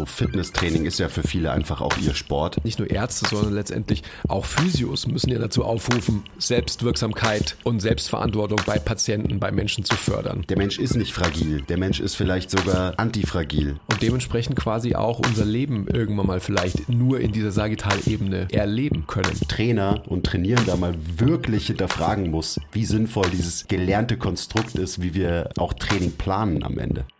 So Fitnesstraining ist ja für viele einfach auch ihr Sport. Nicht nur Ärzte, sondern letztendlich auch Physios müssen ja dazu aufrufen, Selbstwirksamkeit und Selbstverantwortung bei Patienten, bei Menschen zu fördern. Der Mensch ist nicht fragil. Der Mensch ist vielleicht sogar antifragil. Und dementsprechend quasi auch unser Leben irgendwann mal vielleicht nur in dieser Sagittalebene erleben können. Trainer und Trainieren da mal wirklich hinterfragen muss, wie sinnvoll dieses gelernte Konstrukt ist, wie wir auch Training planen am Ende.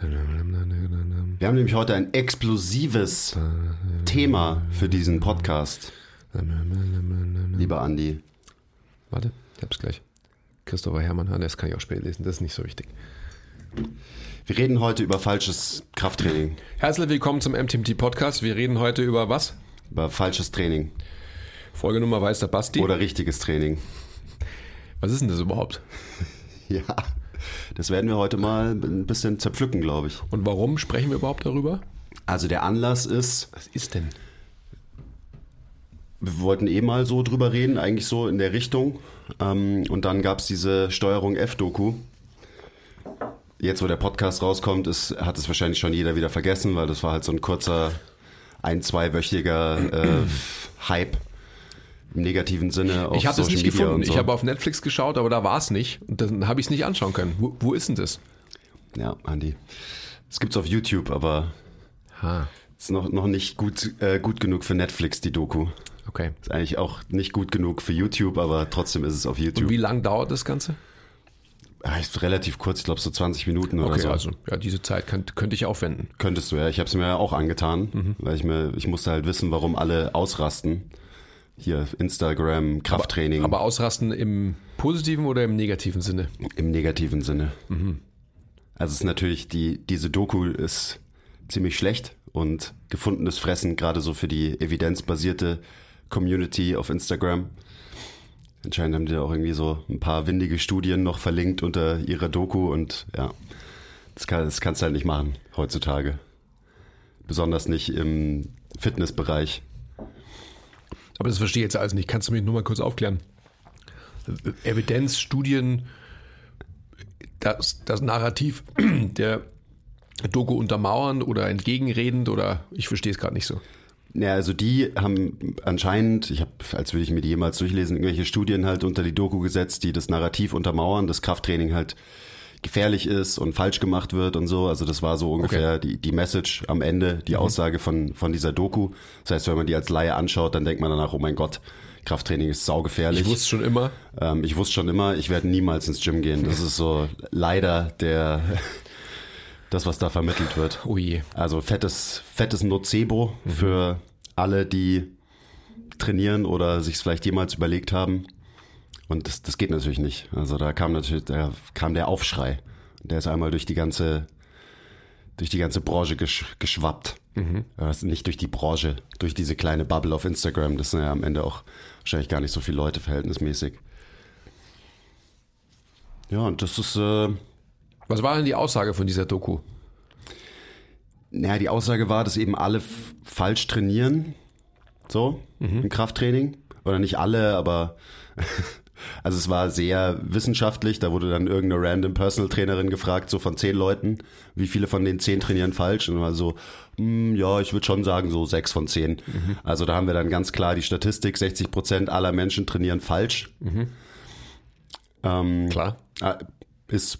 Wir haben nämlich heute ein explosives Thema für diesen Podcast. Lieber Andi. Warte, ich hab's gleich. Christopher Hermann, das kann ich auch später lesen, das ist nicht so wichtig. Wir reden heute über falsches Krafttraining. Herzlich willkommen zum MTMT Podcast. Wir reden heute über was? Über falsches Training. Folgenummer weiß der Basti. Oder richtiges Training. Was ist denn das überhaupt? Ja, das werden wir heute mal ein bisschen zerpflücken, glaube ich. Und warum sprechen wir überhaupt darüber? Also der Anlass ist. Was ist denn? Wir wollten eh mal so drüber reden, eigentlich so in der Richtung. Ähm, und dann gab es diese Steuerung F-Doku. Jetzt, wo der Podcast rauskommt, ist, hat es wahrscheinlich schon jeder wieder vergessen, weil das war halt so ein kurzer, ein-, zweiwöchiger äh, Hype im negativen Sinne auf Ich habe es nicht Media gefunden. So. Ich habe auf Netflix geschaut, aber da war es nicht. Und dann habe ich es nicht anschauen können. Wo, wo, ist denn das? Ja, Andi. Es gibt es auf YouTube, aber ha. ist noch, noch nicht gut, äh, gut genug für Netflix, die Doku. Okay. Ist eigentlich auch nicht gut genug für YouTube, aber trotzdem ist es auf YouTube. Und wie lang dauert das Ganze? Ja, ist relativ kurz, ich glaube so 20 Minuten oder okay, so. also ja, diese Zeit könnt, könnte ich aufwenden. Könntest du, ja. Ich habe es mir ja auch angetan, mhm. weil ich mir, ich musste halt wissen, warum alle ausrasten. Hier Instagram, Krafttraining. Aber, aber ausrasten im positiven oder im negativen Sinne? Im negativen Sinne. Mhm. Also es ist natürlich, die, diese Doku ist ziemlich schlecht und gefundenes Fressen, gerade so für die evidenzbasierte Community auf Instagram. Anscheinend haben die da auch irgendwie so ein paar windige Studien noch verlinkt unter ihrer Doku und ja, das, kann, das kannst du halt nicht machen heutzutage. Besonders nicht im Fitnessbereich. Aber das verstehe ich jetzt alles nicht. Kannst du mich nur mal kurz aufklären? Evidenz, Studien, das, das Narrativ der Doku untermauern oder entgegenredend oder ich verstehe es gerade nicht so. Ja, also die haben anscheinend, ich habe, als würde ich mir die jemals durchlesen, irgendwelche Studien halt unter die Doku gesetzt, die das Narrativ untermauern, dass Krafttraining halt gefährlich ist und falsch gemacht wird und so. Also das war so ungefähr okay. die, die Message am Ende, die mhm. Aussage von, von dieser Doku. Das heißt, wenn man die als Laie anschaut, dann denkt man danach, oh mein Gott, Krafttraining ist saugefährlich. Ich wusste schon immer. Ähm, ich wusste schon immer, ich werde niemals ins Gym gehen. Das ist so leider der das, was da vermittelt wird. Ui. Also fettes, fettes Nocebo mhm. für alle, die trainieren oder sich es vielleicht jemals überlegt haben. Und das, das geht natürlich nicht. Also da kam natürlich, da kam der Aufschrei. Der ist einmal durch die ganze, durch die ganze Branche gesch, geschwappt. Mhm. Also nicht durch die Branche, durch diese kleine Bubble auf Instagram. Das sind ja am Ende auch wahrscheinlich gar nicht so viele Leute verhältnismäßig. Ja, und das ist, äh, was war denn die Aussage von dieser Doku? Naja, die Aussage war, dass eben alle falsch trainieren. So, mhm. im Krafttraining. Oder nicht alle, aber also es war sehr wissenschaftlich. Da wurde dann irgendeine random Personal Trainerin gefragt, so von zehn Leuten, wie viele von den zehn trainieren falsch. Und war so, hm, ja, ich würde schon sagen, so sechs von zehn. Mhm. Also da haben wir dann ganz klar die Statistik, 60 Prozent aller Menschen trainieren falsch. Mhm. Ähm, klar. Ah, ist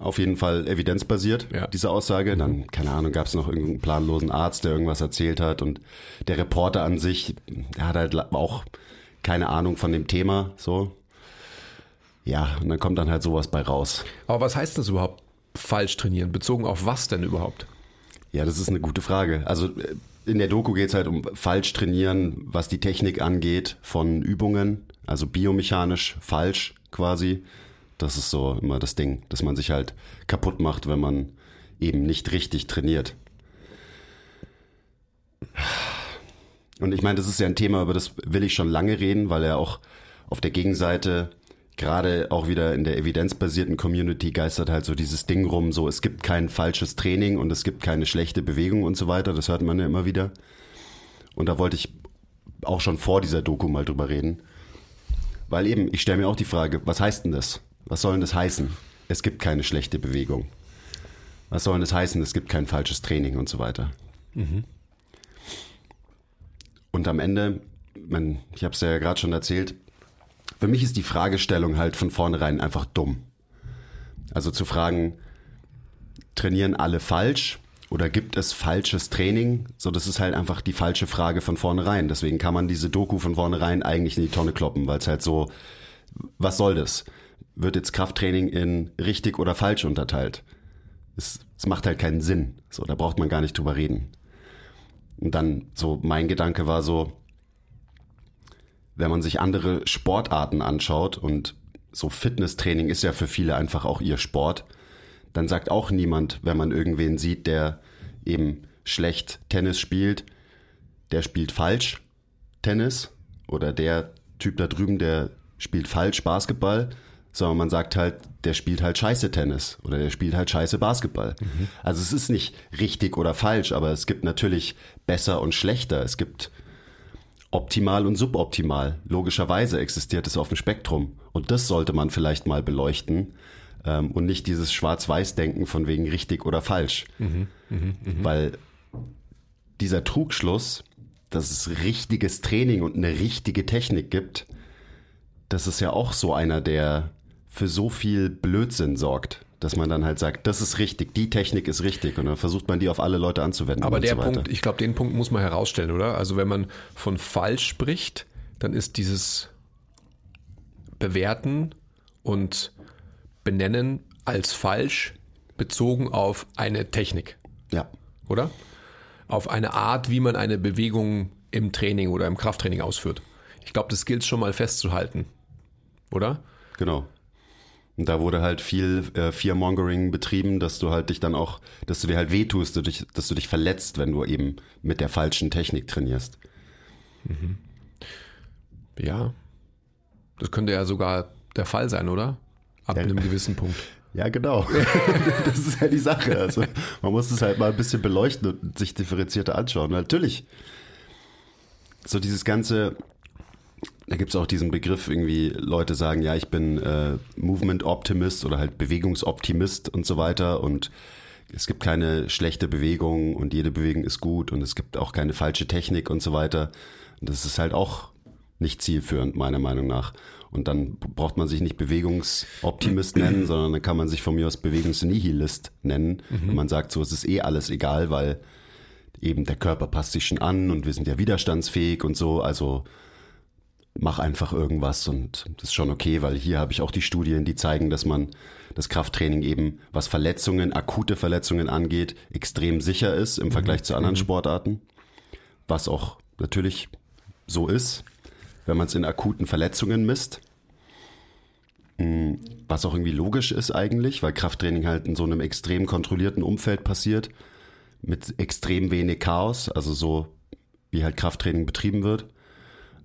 auf jeden Fall evidenzbasiert, ja. diese Aussage. Dann, keine Ahnung, gab es noch irgendeinen planlosen Arzt, der irgendwas erzählt hat. Und der Reporter an sich, der hat halt auch keine Ahnung von dem Thema. So. Ja, und dann kommt dann halt sowas bei raus. Aber was heißt das überhaupt, falsch trainieren? Bezogen auf was denn überhaupt? Ja, das ist eine gute Frage. Also äh, in der Doku geht es halt um falsch trainieren, was die Technik angeht von Übungen, also biomechanisch falsch quasi. Das ist so immer das Ding, dass man sich halt kaputt macht, wenn man eben nicht richtig trainiert. Und ich meine, das ist ja ein Thema, über das will ich schon lange reden, weil er auch auf der Gegenseite gerade auch wieder in der evidenzbasierten Community geistert halt so dieses Ding rum, so es gibt kein falsches Training und es gibt keine schlechte Bewegung und so weiter. Das hört man ja immer wieder. Und da wollte ich auch schon vor dieser Doku mal drüber reden. Weil eben, ich stelle mir auch die Frage, was heißt denn das? Was soll denn das heißen? Es gibt keine schlechte Bewegung. Was soll denn das heißen? Es gibt kein falsches Training und so weiter. Mhm. Und am Ende, man, ich habe es ja gerade schon erzählt, für mich ist die Fragestellung halt von vornherein einfach dumm. Also zu fragen, trainieren alle falsch oder gibt es falsches Training? So, das ist halt einfach die falsche Frage von vornherein. Deswegen kann man diese Doku von vornherein eigentlich in die Tonne kloppen, weil es halt so, was soll das? Wird jetzt Krafttraining in richtig oder falsch unterteilt? Es, es macht halt keinen Sinn. So, da braucht man gar nicht drüber reden. Und dann so mein Gedanke war so, wenn man sich andere Sportarten anschaut und so Fitnesstraining ist ja für viele einfach auch ihr Sport, dann sagt auch niemand, wenn man irgendwen sieht, der eben schlecht Tennis spielt, der spielt falsch Tennis oder der Typ da drüben, der spielt falsch Basketball, sondern man sagt halt, der spielt halt scheiße Tennis oder der spielt halt scheiße Basketball. Mhm. Also es ist nicht richtig oder falsch, aber es gibt natürlich besser und schlechter. Es gibt optimal und suboptimal. Logischerweise existiert es auf dem Spektrum. Und das sollte man vielleicht mal beleuchten ähm, und nicht dieses Schwarz-Weiß-Denken von wegen richtig oder falsch. Mhm, mh, mh. Weil dieser Trugschluss, dass es richtiges Training und eine richtige Technik gibt, das ist ja auch so einer, der für so viel Blödsinn sorgt dass man dann halt sagt, das ist richtig, die Technik ist richtig und dann versucht man die auf alle Leute anzuwenden. Aber der so Punkt, ich glaube, den Punkt muss man herausstellen, oder? Also wenn man von falsch spricht, dann ist dieses Bewerten und Benennen als falsch bezogen auf eine Technik. Ja. Oder? Auf eine Art, wie man eine Bewegung im Training oder im Krafttraining ausführt. Ich glaube, das gilt schon mal festzuhalten. Oder? Genau. Und da wurde halt viel äh, Fearmongering betrieben, dass du halt dich dann auch, dass du dir halt wehtust, dass du dich, dass du dich verletzt, wenn du eben mit der falschen Technik trainierst. Mhm. Ja. Das könnte ja sogar der Fall sein, oder? Ab ja. einem gewissen Punkt. Ja, genau. das ist ja die Sache. Also man muss es halt mal ein bisschen beleuchten und sich differenzierter anschauen. Natürlich. So dieses ganze, da gibt es auch diesen Begriff, irgendwie Leute sagen, ja, ich bin äh, Movement Optimist oder halt Bewegungsoptimist und so weiter und es gibt keine schlechte Bewegung und jede Bewegung ist gut und es gibt auch keine falsche Technik und so weiter. Und das ist halt auch nicht zielführend, meiner Meinung nach. Und dann braucht man sich nicht Bewegungsoptimist nennen, sondern dann kann man sich von mir aus Bewegungsnihilist nennen. Mhm. Und man sagt so, es ist eh alles egal, weil eben der Körper passt sich schon an und wir sind ja widerstandsfähig und so. Also mach einfach irgendwas und das ist schon okay, weil hier habe ich auch die Studien, die zeigen, dass man das Krafttraining eben, was Verletzungen, akute Verletzungen angeht, extrem sicher ist im Vergleich mhm. zu anderen mhm. Sportarten, was auch natürlich so ist, wenn man es in akuten Verletzungen misst. Hm, was auch irgendwie logisch ist eigentlich, weil Krafttraining halt in so einem extrem kontrollierten Umfeld passiert, mit extrem wenig Chaos, also so wie halt Krafttraining betrieben wird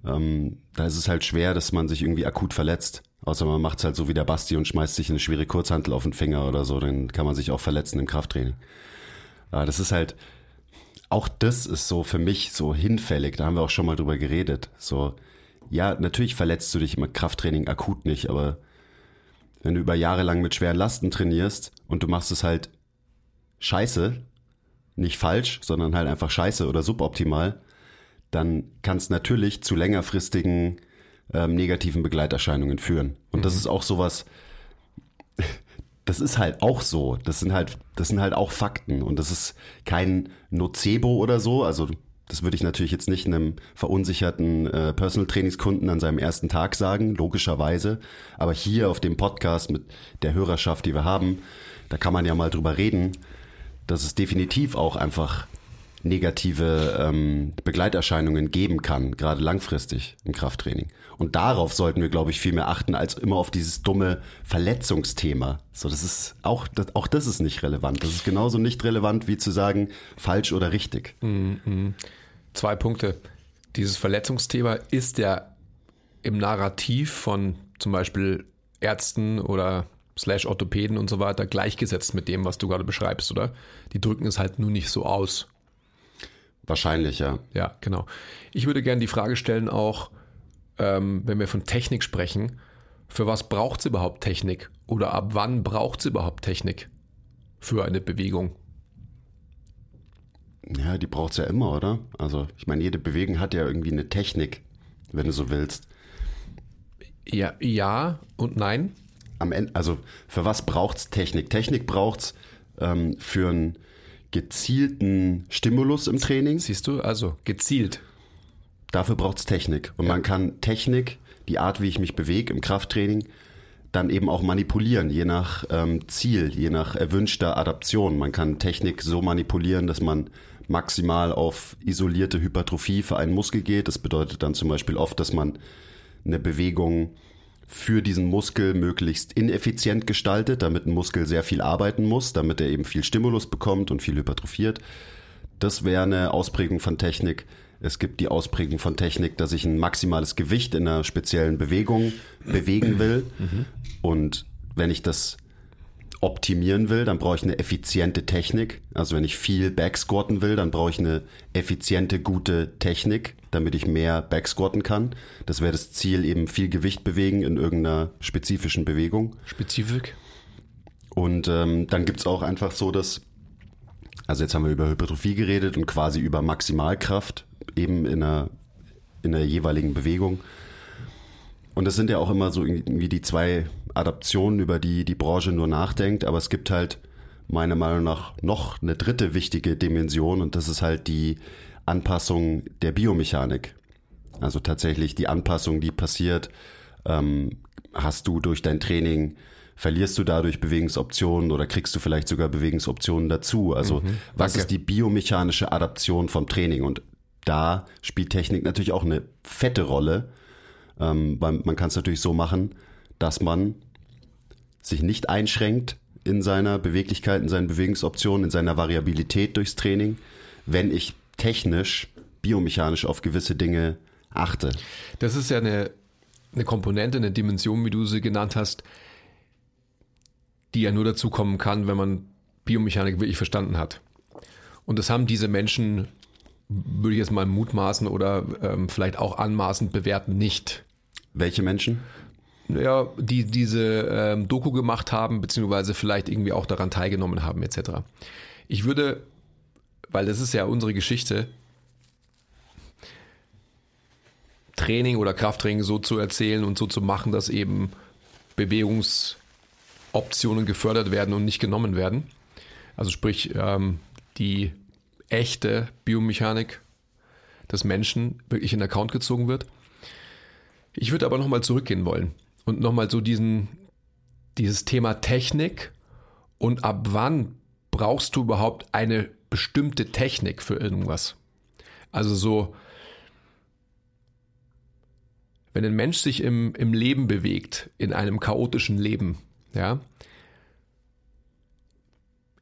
ähm, da ist es halt schwer, dass man sich irgendwie akut verletzt. Außer man macht es halt so wie der Basti und schmeißt sich eine schwere Kurzhantel auf den Finger oder so, dann kann man sich auch verletzen im Krafttraining. Aber das ist halt, auch das ist so für mich so hinfällig, da haben wir auch schon mal drüber geredet. So, ja, natürlich verletzt du dich im Krafttraining akut nicht, aber wenn du über Jahre lang mit schweren Lasten trainierst und du machst es halt scheiße, nicht falsch, sondern halt einfach scheiße oder suboptimal, dann kann es natürlich zu längerfristigen ähm, negativen Begleiterscheinungen führen. Und mhm. das ist auch sowas, das ist halt auch so. Das sind halt, das sind halt auch Fakten. Und das ist kein Nocebo oder so. Also das würde ich natürlich jetzt nicht einem verunsicherten äh, Personal Trainingskunden an seinem ersten Tag sagen, logischerweise. Aber hier auf dem Podcast mit der Hörerschaft, die wir haben, da kann man ja mal drüber reden, dass es definitiv auch einfach negative ähm, Begleiterscheinungen geben kann, gerade langfristig im Krafttraining. Und darauf sollten wir, glaube ich, viel mehr achten, als immer auf dieses dumme Verletzungsthema. So, das ist auch, das, auch das ist nicht relevant. Das ist genauso nicht relevant, wie zu sagen, falsch oder richtig. Mhm. Zwei Punkte. Dieses Verletzungsthema ist ja im Narrativ von zum Beispiel Ärzten oder slash Orthopäden und so weiter gleichgesetzt mit dem, was du gerade beschreibst, oder? Die drücken es halt nur nicht so aus. Wahrscheinlich, ja. Ja, genau. Ich würde gerne die Frage stellen, auch ähm, wenn wir von Technik sprechen, für was braucht es überhaupt Technik? Oder ab wann braucht es überhaupt Technik für eine Bewegung? Ja, die braucht es ja immer, oder? Also, ich meine, jede Bewegung hat ja irgendwie eine Technik, wenn du so willst. Ja, ja und nein. Am Ende, also für was braucht es Technik? Technik braucht es ähm, für einen gezielten Stimulus im Training. Siehst du, also gezielt. Dafür braucht es Technik. Und ja. man kann Technik, die Art, wie ich mich bewege im Krafttraining, dann eben auch manipulieren, je nach ähm, Ziel, je nach erwünschter Adaption. Man kann Technik so manipulieren, dass man maximal auf isolierte Hypertrophie für einen Muskel geht. Das bedeutet dann zum Beispiel oft, dass man eine Bewegung für diesen Muskel möglichst ineffizient gestaltet, damit ein Muskel sehr viel arbeiten muss, damit er eben viel Stimulus bekommt und viel hypertrophiert. Das wäre eine Ausprägung von Technik. Es gibt die Ausprägung von Technik, dass ich ein maximales Gewicht in einer speziellen Bewegung bewegen will. Mhm. Und wenn ich das optimieren will, dann brauche ich eine effiziente Technik. Also wenn ich viel Backsquatten will, dann brauche ich eine effiziente, gute Technik, damit ich mehr Backsquatten kann. Das wäre das Ziel, eben viel Gewicht bewegen in irgendeiner spezifischen Bewegung. Spezifik. Und ähm, dann gibt's auch einfach so, dass, also jetzt haben wir über Hypertrophie geredet und quasi über Maximalkraft, eben in einer, in der jeweiligen Bewegung. Und das sind ja auch immer so irgendwie die zwei Adaptionen, über die die Branche nur nachdenkt, aber es gibt halt meiner Meinung nach noch eine dritte wichtige Dimension und das ist halt die Anpassung der Biomechanik. Also tatsächlich die Anpassung, die passiert, ähm, hast du durch dein Training, verlierst du dadurch Bewegungsoptionen oder kriegst du vielleicht sogar Bewegungsoptionen dazu? Also mhm, was ist die biomechanische Adaption vom Training? Und da spielt Technik natürlich auch eine fette Rolle. Ähm, man kann es natürlich so machen, dass man sich nicht einschränkt in seiner Beweglichkeit, in seinen Bewegungsoptionen, in seiner Variabilität durchs Training, wenn ich technisch, biomechanisch auf gewisse Dinge achte. Das ist ja eine, eine Komponente, eine Dimension, wie du sie genannt hast, die ja nur dazu kommen kann, wenn man Biomechanik wirklich verstanden hat. Und das haben diese Menschen, würde ich jetzt mal mutmaßen oder ähm, vielleicht auch anmaßend bewerten, nicht. Welche Menschen? ja, die diese ähm, Doku gemacht haben, beziehungsweise vielleicht irgendwie auch daran teilgenommen haben, etc. Ich würde, weil das ist ja unsere Geschichte, Training oder Krafttraining so zu erzählen und so zu machen, dass eben Bewegungsoptionen gefördert werden und nicht genommen werden. Also sprich, ähm, die echte Biomechanik des Menschen wirklich in Account gezogen wird. Ich würde aber nochmal zurückgehen wollen und nochmal so diesen, dieses Thema Technik und ab wann brauchst du überhaupt eine bestimmte Technik für irgendwas? Also so, wenn ein Mensch sich im, im Leben bewegt, in einem chaotischen Leben, ja,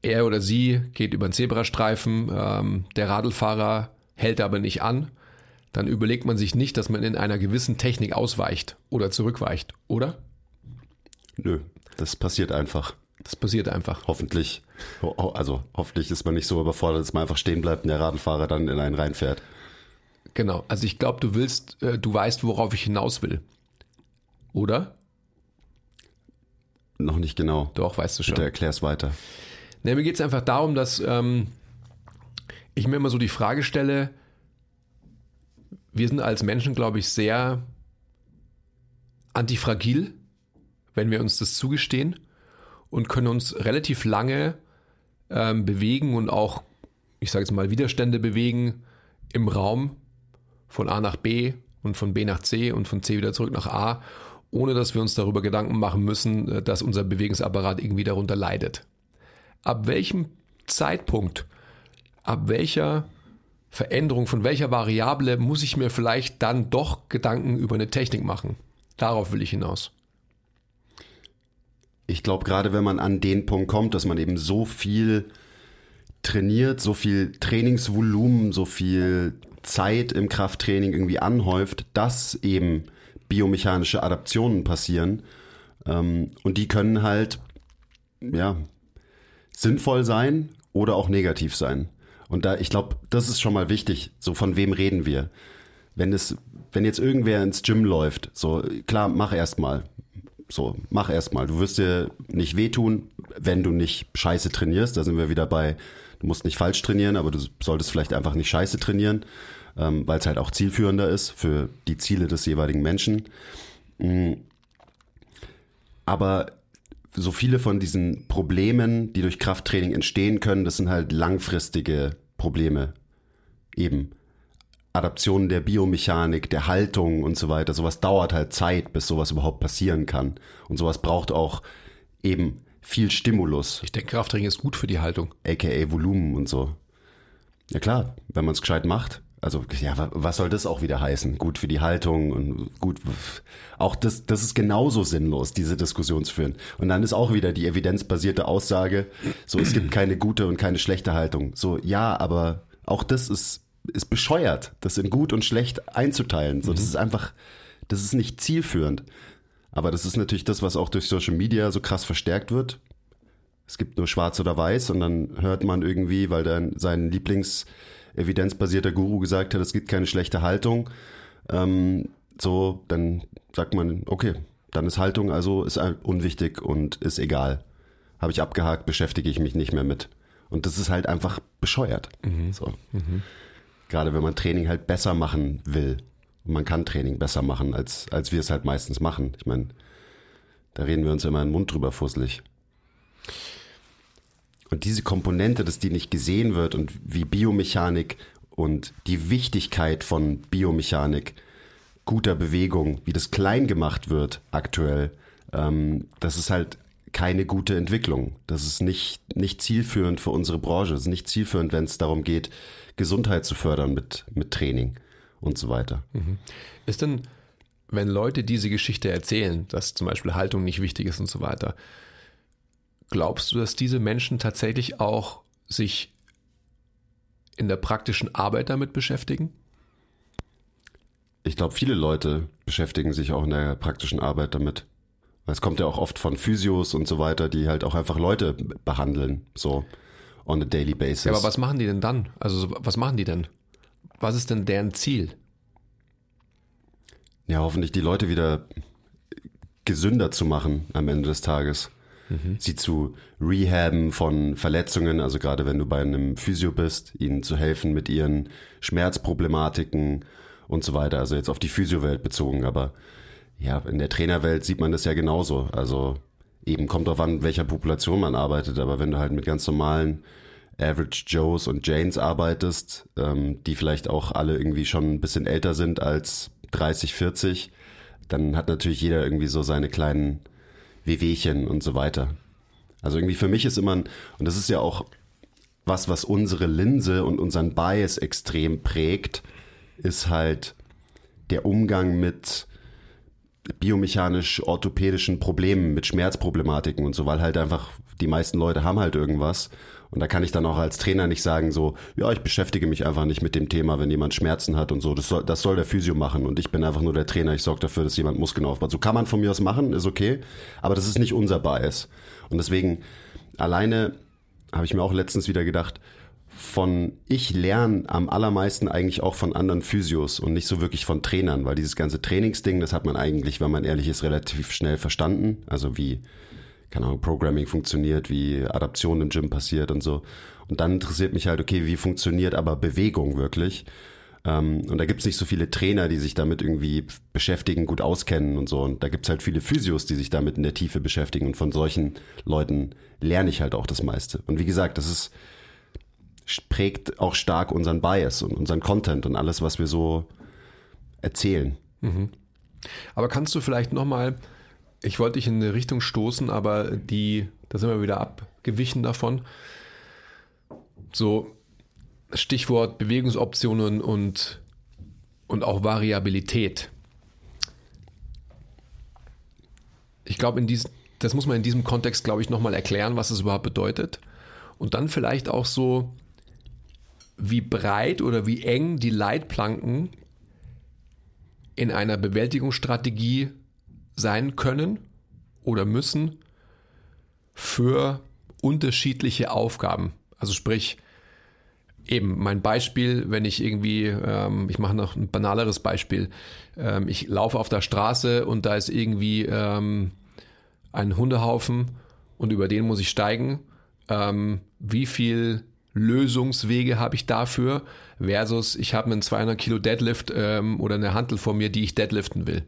er oder sie geht über einen Zebrastreifen, ähm, der Radlfahrer hält aber nicht an, dann überlegt man sich nicht, dass man in einer gewissen Technik ausweicht oder zurückweicht, oder? Nö, das passiert einfach. Das passiert einfach. Hoffentlich, also hoffentlich ist man nicht so überfordert, dass man einfach stehen bleibt und der Radlfahrer dann in einen reinfährt. Genau, also ich glaube, du willst, äh, du weißt, worauf ich hinaus will. Oder? Noch nicht genau. Doch, weißt du schon. Bitte erklär's weiter. Ne, mir geht es einfach darum, dass ähm, ich mir immer so die Frage stelle, wir sind als Menschen, glaube ich, sehr antifragil, wenn wir uns das zugestehen und können uns relativ lange ähm, bewegen und auch, ich sage jetzt mal, Widerstände bewegen im Raum von A nach B und von B nach C und von C wieder zurück nach A, ohne dass wir uns darüber Gedanken machen müssen, äh, dass unser Bewegungsapparat irgendwie darunter leidet. Ab welchem Zeitpunkt, ab welcher Veränderung, von welcher Variable muss ich mir vielleicht dann doch Gedanken über eine Technik machen? Darauf will ich hinaus. Ich glaube, gerade wenn man an den Punkt kommt, dass man eben so viel trainiert, so viel Trainingsvolumen, so viel Zeit im Krafttraining irgendwie anhäuft, dass eben biomechanische Adaptionen passieren. Ähm, und die können halt, ja, sinnvoll sein oder auch negativ sein. Und da, ich glaube, das ist schon mal wichtig. So, von wem reden wir? Wenn es, wenn jetzt irgendwer ins Gym läuft, so, klar, mach erst mal. So, mach erst mal. Du wirst dir nicht wehtun, wenn du nicht scheiße trainierst. Da sind wir wieder bei, du musst nicht falsch trainieren, aber du solltest vielleicht einfach nicht scheiße trainieren, ähm, weil es halt auch zielführender ist für die Ziele des jeweiligen Menschen. Mhm. Aber so viele von diesen Problemen, die durch Krafttraining entstehen können, das sind halt langfristige Probleme. Eben. Adaptionen der Biomechanik, der Haltung und so weiter. Sowas dauert halt Zeit, bis sowas überhaupt passieren kann. Und sowas braucht auch eben viel Stimulus. Ich denke, Krafttraining ist gut für die Haltung. AKA Volumen und so. Ja klar, wenn man es gescheit macht. Also, ja, was soll das auch wieder heißen? Gut für die Haltung und gut, auch das, das ist genauso sinnlos, diese Diskussion zu führen. Und dann ist auch wieder die evidenzbasierte Aussage, so, es gibt keine gute und keine schlechte Haltung. So, ja, aber auch das ist, ist bescheuert, das in gut und schlecht einzuteilen. So, das ist einfach, das ist nicht zielführend. Aber das ist natürlich das, was auch durch Social Media so krass verstärkt wird. Es gibt nur schwarz oder weiß und dann hört man irgendwie, weil dann sein Lieblings, evidenzbasierter Guru gesagt hat, es gibt keine schlechte Haltung, ähm, so, dann sagt man, okay, dann ist Haltung also ist unwichtig und ist egal. Habe ich abgehakt, beschäftige ich mich nicht mehr mit. Und das ist halt einfach bescheuert. Mhm. So. Mhm. Gerade wenn man Training halt besser machen will. Und man kann Training besser machen, als, als wir es halt meistens machen. Ich meine, da reden wir uns immer den Mund drüber fusselig. Und diese Komponente, dass die nicht gesehen wird und wie Biomechanik und die Wichtigkeit von Biomechanik, guter Bewegung, wie das klein gemacht wird aktuell, ähm, das ist halt keine gute Entwicklung. Das ist nicht, nicht zielführend für unsere Branche. Das ist nicht zielführend, wenn es darum geht, Gesundheit zu fördern mit, mit Training und so weiter. Mhm. Ist denn, wenn Leute diese Geschichte erzählen, dass zum Beispiel Haltung nicht wichtig ist und so weiter, Glaubst du, dass diese Menschen tatsächlich auch sich in der praktischen Arbeit damit beschäftigen? Ich glaube, viele Leute beschäftigen sich auch in der praktischen Arbeit damit. Es kommt ja auch oft von Physios und so weiter, die halt auch einfach Leute behandeln, so on a daily basis. Ja, aber was machen die denn dann? Also was machen die denn? Was ist denn deren Ziel? Ja, hoffentlich die Leute wieder gesünder zu machen am Ende des Tages mhm. sie zu rehaben von Verletzungen, also gerade wenn du bei einem Physio bist, ihnen zu helfen mit ihren Schmerzproblematiken und so weiter. Also jetzt auf die Physiowelt bezogen, aber ja, in der Trainerwelt sieht man das ja genauso. Also eben kommt drauf an, welcher Population man arbeitet, aber wenn du halt mit ganz normalen Average Joes und Janes arbeitest, ähm, die vielleicht auch alle irgendwie schon ein bisschen älter sind als 30, 40, dann hat natürlich jeder irgendwie so seine kleinen Wehwehchen und so weiter. Also irgendwie für mich ist immer, ein, und das ist ja auch was, was unsere Linse und unseren Bias extrem prägt, ist halt der Umgang mit biomechanisch-orthopädischen Problemen, mit Schmerzproblematiken und so, weil halt einfach die meisten Leute haben halt irgendwas und da kann ich dann auch als Trainer nicht sagen so, ja, ich beschäftige mich einfach nicht mit dem Thema, wenn jemand Schmerzen hat und so. Das soll, das soll der Physio machen und ich bin einfach nur der Trainer. Ich sorge dafür, dass jemand Muskeln aufbaut. So kann man von mir aus machen, ist okay, aber das ist nicht unser Bias. Und deswegen alleine habe ich mir auch letztens wieder gedacht, von ich lerne am allermeisten eigentlich auch von anderen Physios und nicht so wirklich von Trainern, weil dieses ganze Trainingsding, das hat man eigentlich, wenn man ehrlich ist, relativ schnell verstanden. Also wie keine Ahnung, Programming funktioniert, wie Adaption im Gym passiert und so. Und dann interessiert mich halt, okay, wie funktioniert aber Bewegung wirklich? Ähm, und da gibt's nicht so viele Trainer, die sich damit irgendwie beschäftigen, gut auskennen und so. Und da gibt's halt viele Physios, die sich damit in der Tiefe beschäftigen. Und von solchen Leuten lerne ich halt auch das meiste. Und wie gesagt, das ist, prägt auch stark unseren Bias und unseren Content und alles, was wir so erzählen. Mhm. Aber kannst du vielleicht nochmal ich wollte dich in eine Richtung stoßen, aber die, da sind wir wieder abgewichen davon. so Stichwort Bewegungsoptionen und, und auch Variabilität. Ich glaube, das muss man in diesem Kontext, glaube ich, nochmal erklären, was es überhaupt bedeutet. Und dann vielleicht auch so, wie breit oder wie eng die Leitplanken in einer Bewältigungsstrategie sein können oder müssen für unterschiedliche Aufgaben. Also sprich, eben mein Beispiel, wenn ich irgendwie, ähm, ich mache noch ein banaleres Beispiel, ähm, ich laufe auf der Straße und da ist irgendwie ähm, ein Hundehaufen und über den muss ich steigen. Ähm, wie viel Lösungswege habe ich dafür versus ich habe einen 200 Kilo Deadlift ähm, oder eine Hantel vor mir, die ich deadliften will.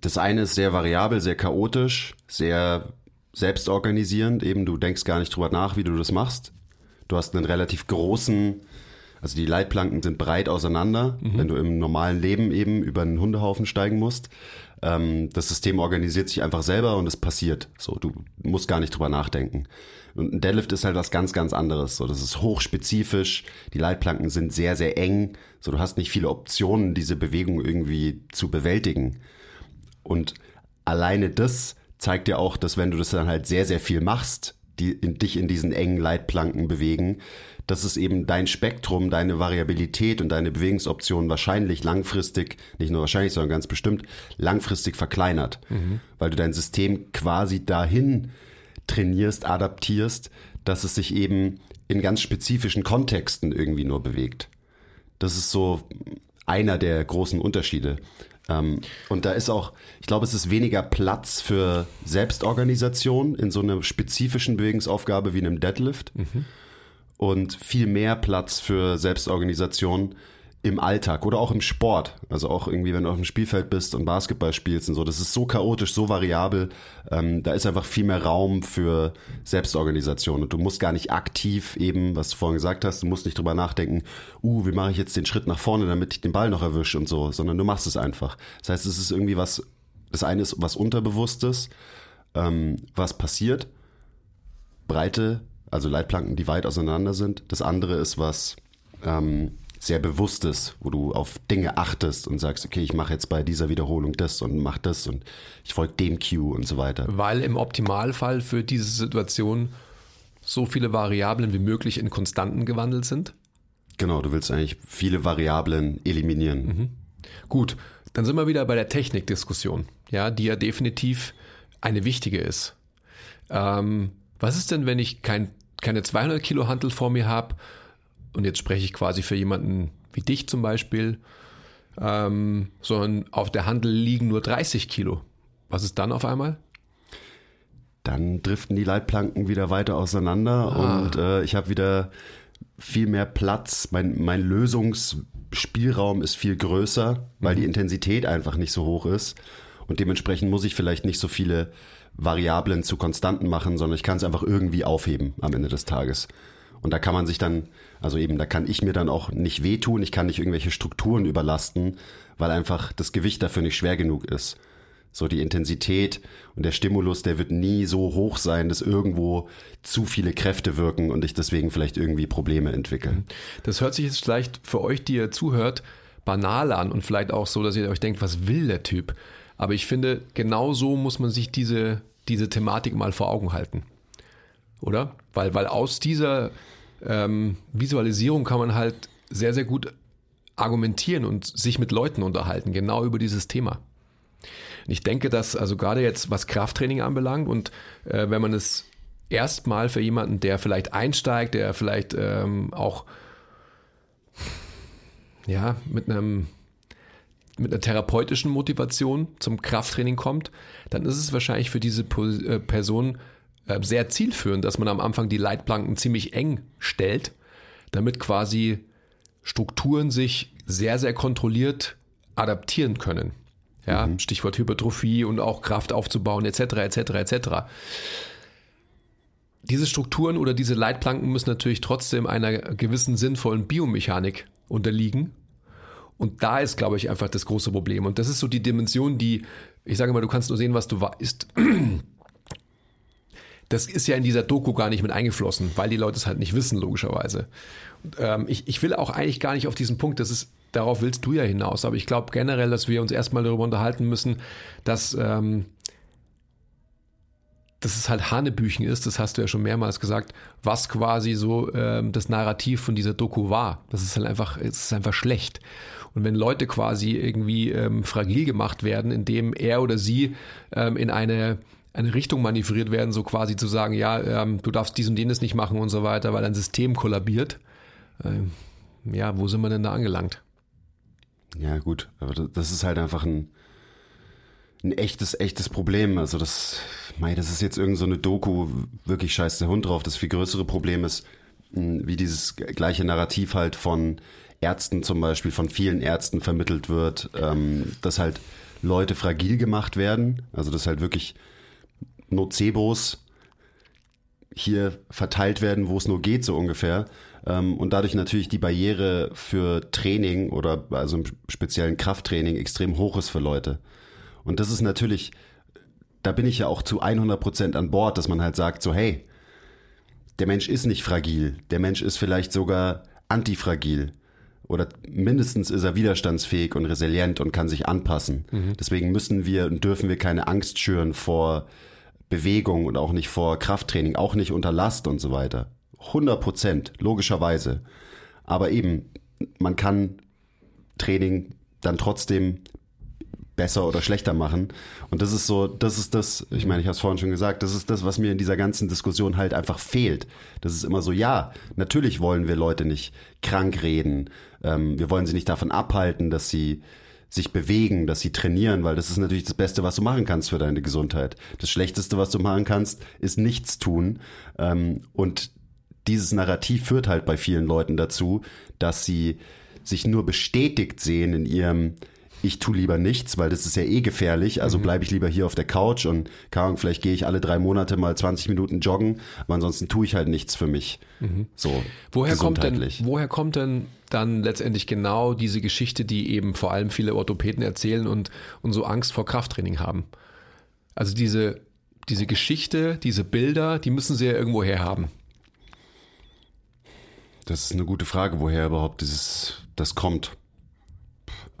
Das eine ist sehr variabel, sehr chaotisch, sehr selbstorganisierend. Eben, du denkst gar nicht drüber nach, wie du das machst. Du hast einen relativ großen, also die Leitplanken sind breit auseinander, mhm. wenn du im normalen Leben eben über einen Hundehaufen steigen musst. Ähm, das System organisiert sich einfach selber und es passiert. So, du musst gar nicht drüber nachdenken. Und ein Deadlift ist halt was ganz, ganz anderes. So, das ist hochspezifisch. Die Leitplanken sind sehr, sehr eng. So, du hast nicht viele Optionen, diese Bewegung irgendwie zu bewältigen. Und alleine das zeigt dir auch, dass wenn du das dann halt sehr, sehr viel machst, die in, dich in diesen engen Leitplanken bewegen, dass es eben dein Spektrum, deine Variabilität und deine Bewegungsoptionen wahrscheinlich langfristig, nicht nur wahrscheinlich, sondern ganz bestimmt langfristig verkleinert, mhm. weil du dein System quasi dahin trainierst, adaptierst, dass es sich eben in ganz spezifischen Kontexten irgendwie nur bewegt. Das ist so einer der großen Unterschiede. Ähm, und da ist auch, ich glaube, es ist weniger Platz für Selbstorganisation in so einer spezifischen Bewegungsaufgabe wie einem Deadlift mhm. Und viel mehr Platz für Selbstorganisation im Alltag oder auch im Sport. Also auch irgendwie, wenn du auf dem Spielfeld bist und Basketball spielst und so. Das ist so chaotisch, so variabel. Ähm, da ist einfach viel mehr Raum für Selbstorganisation. Und du musst gar nicht aktiv eben, was du vorhin gesagt hast, du musst nicht drüber nachdenken, uh, wie mache ich jetzt den Schritt nach vorne, damit ich den Ball noch erwische und so, sondern du machst es einfach. Das heißt, es ist irgendwie was, das eine ist was Unterbewusstes, ähm, was passiert. Breite, also Leitplanken, die weit auseinander sind. Das andere ist was, ähm, sehr Bewusstes, wo du auf Dinge achtest und sagst, okay, ich mache jetzt bei dieser Wiederholung das und mach das und ich folge dem Cue und so weiter. Weil im Optimalfall für diese Situation so viele Variablen wie möglich in Konstanten gewandelt sind? Genau, du willst eigentlich viele Variablen eliminieren. Mhm. Gut, dann sind wir wieder bei der Technikdiskussion, ja, die ja definitiv eine wichtige ist. Ähm, was ist denn, wenn ich kein, keine 200 Kilo Hantel vor mir habe und jetzt spreche ich quasi für jemanden wie dich zum Beispiel, ähm, sondern auf der Handel liegen nur 30 Kilo. Was ist dann auf einmal? Dann driften die Leitplanken wieder weiter auseinander ah. und äh, ich habe wieder viel mehr Platz. Mein, mein Lösungsspielraum ist viel größer, weil mhm. die Intensität einfach nicht so hoch ist. Und dementsprechend muss ich vielleicht nicht so viele Variablen zu Konstanten machen, sondern ich kann es einfach irgendwie aufheben am Ende des Tages. Und da kann man sich dann, also eben, da kann ich mir dann auch nicht wehtun, ich kann nicht irgendwelche Strukturen überlasten, weil einfach das Gewicht dafür nicht schwer genug ist. So die Intensität und der Stimulus, der wird nie so hoch sein, dass irgendwo zu viele Kräfte wirken und ich deswegen vielleicht irgendwie Probleme entwickle. Das hört sich jetzt vielleicht für euch, die ihr zuhört, banal an und vielleicht auch so, dass ihr euch denkt, was will der Typ? Aber ich finde, genau so muss man sich diese, diese Thematik mal vor Augen halten. Oder? Weil, weil aus dieser ähm, Visualisierung kann man halt sehr, sehr gut argumentieren und sich mit Leuten unterhalten, genau über dieses Thema. Und ich denke, dass also gerade jetzt, was Krafttraining anbelangt und äh, wenn man es erstmal für jemanden, der vielleicht einsteigt, der vielleicht ähm, auch ja, mit einem mit einer therapeutischen Motivation zum Krafttraining kommt, dann ist es wahrscheinlich für diese äh, Person äh, sehr zielführend, dass man am Anfang die Leitplanken ziemlich eng stellt, damit quasi Strukturen sich sehr, sehr kontrolliert adaptieren können. Ja, mhm. Stichwort Hypertrophie und auch Kraft aufzubauen, etc., etc., etc. Diese Strukturen oder diese Leitplanken müssen natürlich trotzdem einer gewissen sinnvollen Biomechanik unterliegen. Und da ist, glaube ich, einfach das große Problem. Und das ist so die Dimension, die, ich sage mal, du kannst nur sehen, was du weißt. das ist ja in dieser Doku gar nicht mit eingeflossen, weil die Leute es halt nicht wissen, logischerweise. Ähm, ich, ich will auch eigentlich gar nicht auf diesen Punkt, das ist, darauf willst du ja hinaus, aber ich glaube generell, dass wir uns erstmal darüber unterhalten müssen, dass, ähm, dass es halt Hanebüchen ist, das hast du ja schon mehrmals gesagt, was quasi so ähm, das Narrativ von dieser Doku war. Das ist halt einfach, ist einfach schlecht. Und wenn Leute quasi irgendwie ähm, fragil gemacht werden, indem er oder sie ähm, in eine eine Richtung manövriert werden, so quasi zu sagen, ja, ähm, du darfst dies und jenes nicht machen und so weiter, weil ein System kollabiert. Ähm, ja, wo sind wir denn da angelangt? Ja, gut, aber das ist halt einfach ein, ein echtes, echtes Problem. Also das, mei, das ist jetzt irgend so eine Doku, wirklich scheiß der Hund drauf. Das viel größere Problem ist, wie dieses gleiche Narrativ halt von Ärzten zum Beispiel, von vielen Ärzten vermittelt wird, ähm, dass halt Leute fragil gemacht werden. Also dass halt wirklich Nocebos hier verteilt werden, wo es nur geht, so ungefähr. Ähm, und dadurch natürlich die Barriere für Training oder also im speziellen Krafttraining extrem hoch ist für Leute. Und das ist natürlich, da bin ich ja auch zu 100 Prozent an Bord, dass man halt sagt so, hey, der Mensch ist nicht fragil, der Mensch ist vielleicht sogar antifragil oder mindestens ist er widerstandsfähig und resilient und kann sich anpassen. Mhm. Deswegen müssen wir und dürfen wir keine Angst schüren vor Bewegung und auch nicht vor Krafttraining, auch nicht unter Last und so weiter. 100 Prozent, logischerweise. Aber eben, man kann Training dann trotzdem besser oder schlechter machen. Und das ist so, das ist das, ich meine, ich habe es vorhin schon gesagt, das ist das, was mir in dieser ganzen Diskussion halt einfach fehlt. Das ist immer so, ja, natürlich wollen wir Leute nicht krank reden. Ähm, wir wollen sie nicht davon abhalten, dass sie sich bewegen, dass sie trainieren, weil das ist natürlich das Beste, was du machen kannst für deine Gesundheit. Das Schlechteste, was du machen kannst, ist nichts tun. Ähm, und dieses Narrativ führt halt bei vielen Leuten dazu, dass sie sich nur bestätigt sehen in ihrem ich tu lieber nichts, weil das ist ja eh gefährlich. Also mhm. bleibe ich lieber hier auf der Couch und kann, vielleicht gehe ich alle drei Monate mal 20 Minuten joggen, aber ansonsten tue ich halt nichts für mich. Mhm. So. Woher kommt denn, woher kommt denn dann letztendlich genau diese Geschichte, die eben vor allem viele Orthopäden erzählen und, und so Angst vor Krafttraining haben? Also diese, diese Geschichte, diese Bilder, die müssen sie ja irgendwo herhaben. Das ist eine gute Frage, woher überhaupt dieses, das kommt.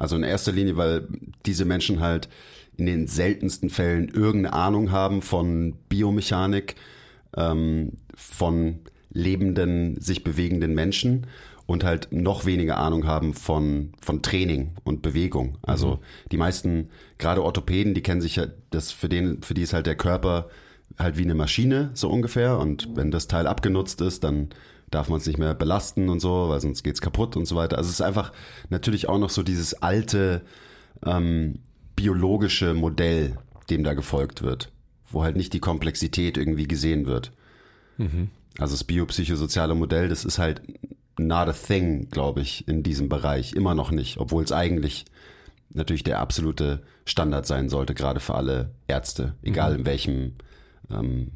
Also in erster Linie, weil diese Menschen halt in den seltensten Fällen irgendeine Ahnung haben von Biomechanik, ähm, von lebenden, sich bewegenden Menschen und halt noch weniger Ahnung haben von, von Training und Bewegung. Also mhm. die meisten, gerade Orthopäden, die kennen sich ja, das für den, für die ist halt der Körper halt wie eine Maschine, so ungefähr. Und wenn das Teil abgenutzt ist, dann darf man es nicht mehr belasten und so, weil sonst geht's kaputt und so weiter. Also es ist einfach natürlich auch noch so dieses alte ähm, biologische Modell, dem da gefolgt wird, wo halt nicht die Komplexität irgendwie gesehen wird. Mhm. Also das biopsychosoziale Modell, das ist halt not a thing, glaube ich, in diesem Bereich. Immer noch nicht, obwohl es eigentlich natürlich der absolute Standard sein sollte, gerade für alle Ärzte, egal mhm. in welchem, ähm,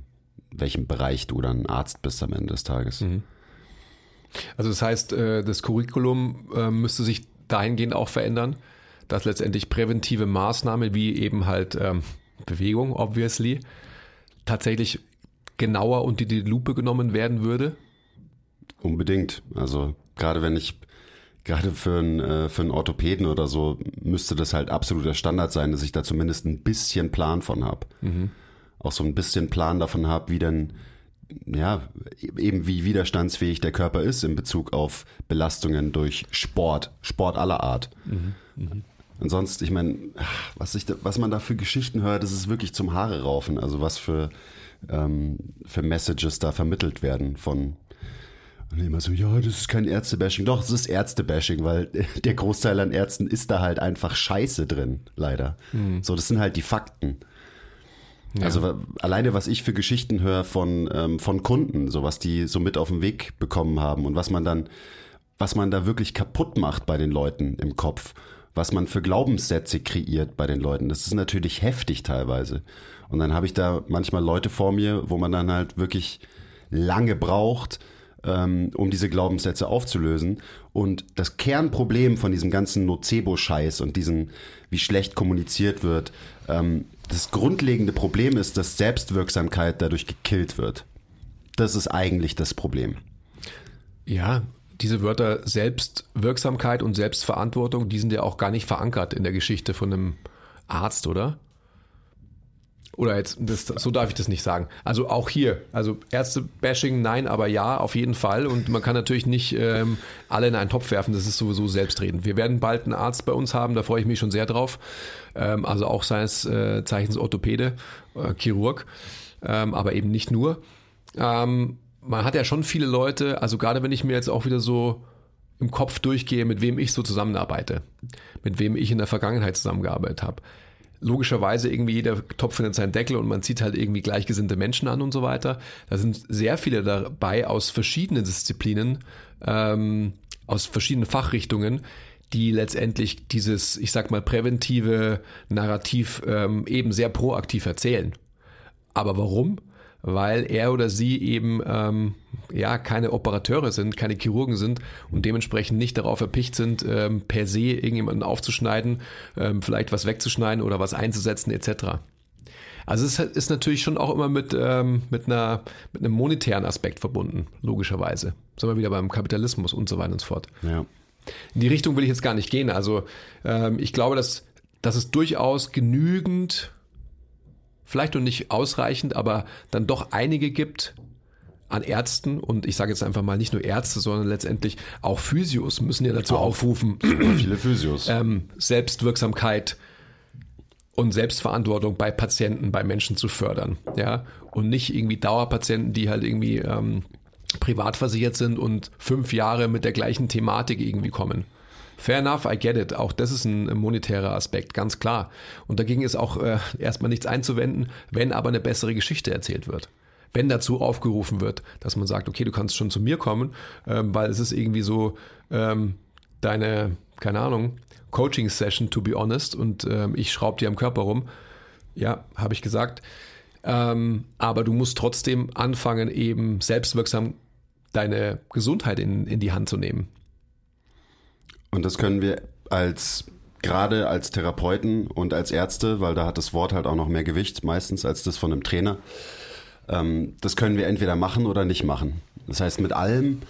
welchem Bereich du dann Arzt bist am Ende des Tages. Mhm. Also das heißt, äh, das Curriculum äh, müsste sich dahingehend auch verändern, dass letztendlich präventive Maßnahmen wie eben halt ähm, Bewegung, obviously, tatsächlich genauer unter die Lupe genommen werden würde? Unbedingt. Also gerade wenn ich gerade für einen, äh, für einen Orthopäden oder so müsste das halt absoluter Standard sein, dass ich da zumindest ein bisschen Plan von habe. Mhm. Auch so ein bisschen Plan davon habe, wie denn ja, eben wie widerstandsfähig der Körper ist in Bezug auf Belastungen durch Sport, Sport aller Art. Mhm, mh. Ansonsten, ich meine, was, ich was man da für Geschichten hört, das ist wirklich zum Haare raufen. Also was für, ähm, für Messages da vermittelt werden von und immer so, ja, das ist kein Ärztebashing. Doch, es ist Ärztebashing, weil der Großteil an Ärzten ist da halt einfach Scheiße drin, leider. Mhm. So, das sind halt die Fakten. Ja. Also alleine, was ich für Geschichten höre von, ähm, von Kunden, so was die so mit auf den Weg bekommen haben und was man dann, was man da wirklich kaputt macht bei den Leuten im Kopf, was man für Glaubenssätze kreiert bei den Leuten, das ist natürlich heftig teilweise. Und dann habe ich da manchmal Leute vor mir, wo man dann halt wirklich lange braucht, ähm, um diese Glaubenssätze aufzulösen. Und das Kernproblem von diesem ganzen Nocebo-Scheiß und diesen, wie schlecht kommuniziert wird, ähm, das grundlegende Problem ist, dass Selbstwirksamkeit dadurch gekillt wird. Das ist eigentlich das Problem. Ja, diese Wörter Selbstwirksamkeit und Selbstverantwortung, die sind ja auch gar nicht verankert in der Geschichte von einem Arzt, oder? Oder jetzt, das, so darf ich das nicht sagen. Also auch hier, also Ärzte-Bashing, nein, aber ja, auf jeden Fall. Und man kann natürlich nicht ähm, alle in einen Topf werfen, das ist sowieso selbstredend. Wir werden bald einen Arzt bei uns haben, da freue ich mich schon sehr drauf. Ähm, also auch seines äh, Zeichens Orthopäde, äh, Chirurg, ähm, aber eben nicht nur. Ähm, man hat ja schon viele Leute, also gerade wenn ich mir jetzt auch wieder so im Kopf durchgehe, mit wem ich so zusammenarbeite, mit wem ich in der Vergangenheit zusammengearbeitet habe logischerweise irgendwie jeder Topf findet seinen Deckel und man zieht halt irgendwie gleichgesinnte Menschen an und so weiter. Da sind sehr viele dabei aus verschiedenen Disziplinen, ähm, aus verschiedenen Fachrichtungen, die letztendlich dieses, ich sag mal, präventive Narrativ ähm, eben sehr proaktiv erzählen. Aber warum? Weil er oder sie eben ähm, ja keine Operateure sind, keine Chirurgen sind und dementsprechend nicht darauf erpicht sind, ähm, per se irgendjemanden aufzuschneiden, ähm, vielleicht was wegzuschneiden oder was einzusetzen etc. Also es ist natürlich schon auch immer mit, ähm, mit, einer, mit einem monetären Aspekt verbunden, logischerweise. Sind wir wieder beim Kapitalismus und so weiter und so fort. Ja. In die Richtung will ich jetzt gar nicht gehen. Also ähm, ich glaube, dass, dass es durchaus genügend vielleicht noch nicht ausreichend, aber dann doch einige gibt an Ärzten und ich sage jetzt einfach mal nicht nur Ärzte, sondern letztendlich auch Physios müssen ja dazu aufrufen, viele Physios. Ähm, Selbstwirksamkeit und Selbstverantwortung bei Patienten, bei Menschen zu fördern, ja und nicht irgendwie Dauerpatienten, die halt irgendwie ähm, privat versichert sind und fünf Jahre mit der gleichen Thematik irgendwie kommen. Fair enough, I get it. Auch das ist ein monetärer Aspekt, ganz klar. Und dagegen ist auch äh, erstmal nichts einzuwenden, wenn aber eine bessere Geschichte erzählt wird. Wenn dazu aufgerufen wird, dass man sagt, okay, du kannst schon zu mir kommen, ähm, weil es ist irgendwie so ähm, deine, keine Ahnung, Coaching-Session, to be honest, und ähm, ich schraube dir am Körper rum. Ja, habe ich gesagt. Ähm, aber du musst trotzdem anfangen, eben selbstwirksam deine Gesundheit in, in die Hand zu nehmen. Und das können wir als gerade als Therapeuten und als Ärzte, weil da hat das Wort halt auch noch mehr Gewicht meistens als das von einem Trainer. Ähm, das können wir entweder machen oder nicht machen. Das heißt, mit allem,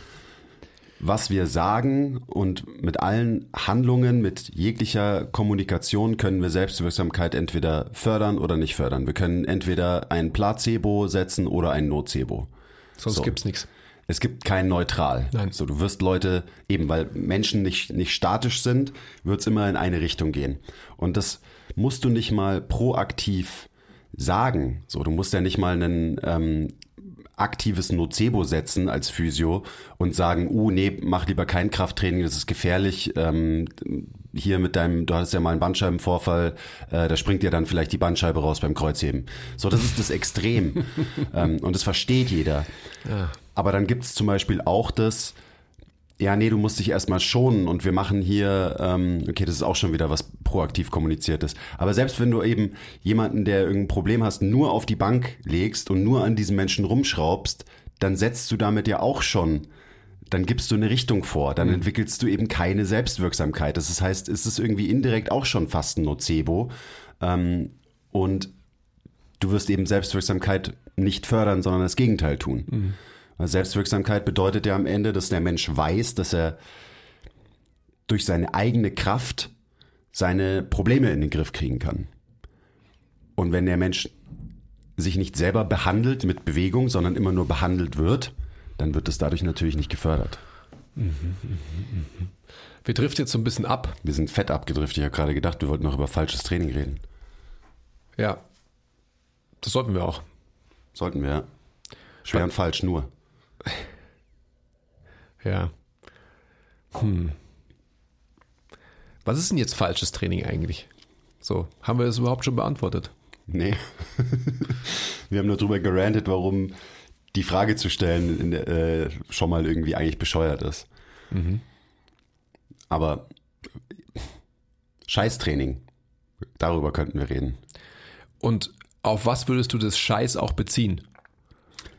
was wir sagen und mit allen Handlungen, mit jeglicher Kommunikation können wir Selbstwirksamkeit entweder fördern oder nicht fördern. Wir können entweder ein Placebo setzen oder ein Nocebo. Sonst so. gibt's nichts es gibt kein Neutral. Nein. So, du wirst Leute, eben weil Menschen nicht, nicht statisch sind, wird es immer in eine Richtung gehen. Und das musst du nicht mal proaktiv sagen. So, du musst ja nicht mal einen ähm, aktives Nocebo setzen als Physio und sagen, uh, nee, mach lieber kein Krafttraining, das ist gefährlich. Ähm, hier mit deinem, du hattest ja mal einen Bandscheibenvorfall, äh, da springt dir dann vielleicht die Bandscheibe raus beim Kreuzheben. So, das ist das Extrem. ähm, und das versteht jeder. Ja. Aber dann gibt es zum Beispiel auch das, ja, nee, du musst dich erstmal schonen und wir machen hier, ähm, okay, das ist auch schon wieder was proaktiv kommuniziertes. Aber selbst wenn du eben jemanden, der irgendein Problem hast, nur auf die Bank legst und nur an diesen Menschen rumschraubst, dann setzt du damit ja auch schon, dann gibst du eine Richtung vor, dann mhm. entwickelst du eben keine Selbstwirksamkeit. Das heißt, es ist irgendwie indirekt auch schon fast ein Nocebo. Ähm, und du wirst eben Selbstwirksamkeit nicht fördern, sondern das Gegenteil tun. Mhm. Weil Selbstwirksamkeit bedeutet ja am Ende, dass der Mensch weiß, dass er durch seine eigene Kraft seine Probleme in den Griff kriegen kann. Und wenn der Mensch sich nicht selber behandelt mit Bewegung, sondern immer nur behandelt wird, dann wird es dadurch natürlich nicht gefördert. Wir driften jetzt so ein bisschen ab. Wir sind fett abgedriftet. Ich habe gerade gedacht, wir wollten noch über falsches Training reden. Ja, das sollten wir auch. Sollten wir, ja. Schwer und falsch nur. Ja. Hm. Was ist denn jetzt falsches Training eigentlich? So, haben wir das überhaupt schon beantwortet? Nee. wir haben nur drüber gerantet, warum die Frage zu stellen äh, schon mal irgendwie eigentlich bescheuert ist. Mhm. Aber Scheißtraining, darüber könnten wir reden. Und auf was würdest du das Scheiß auch beziehen?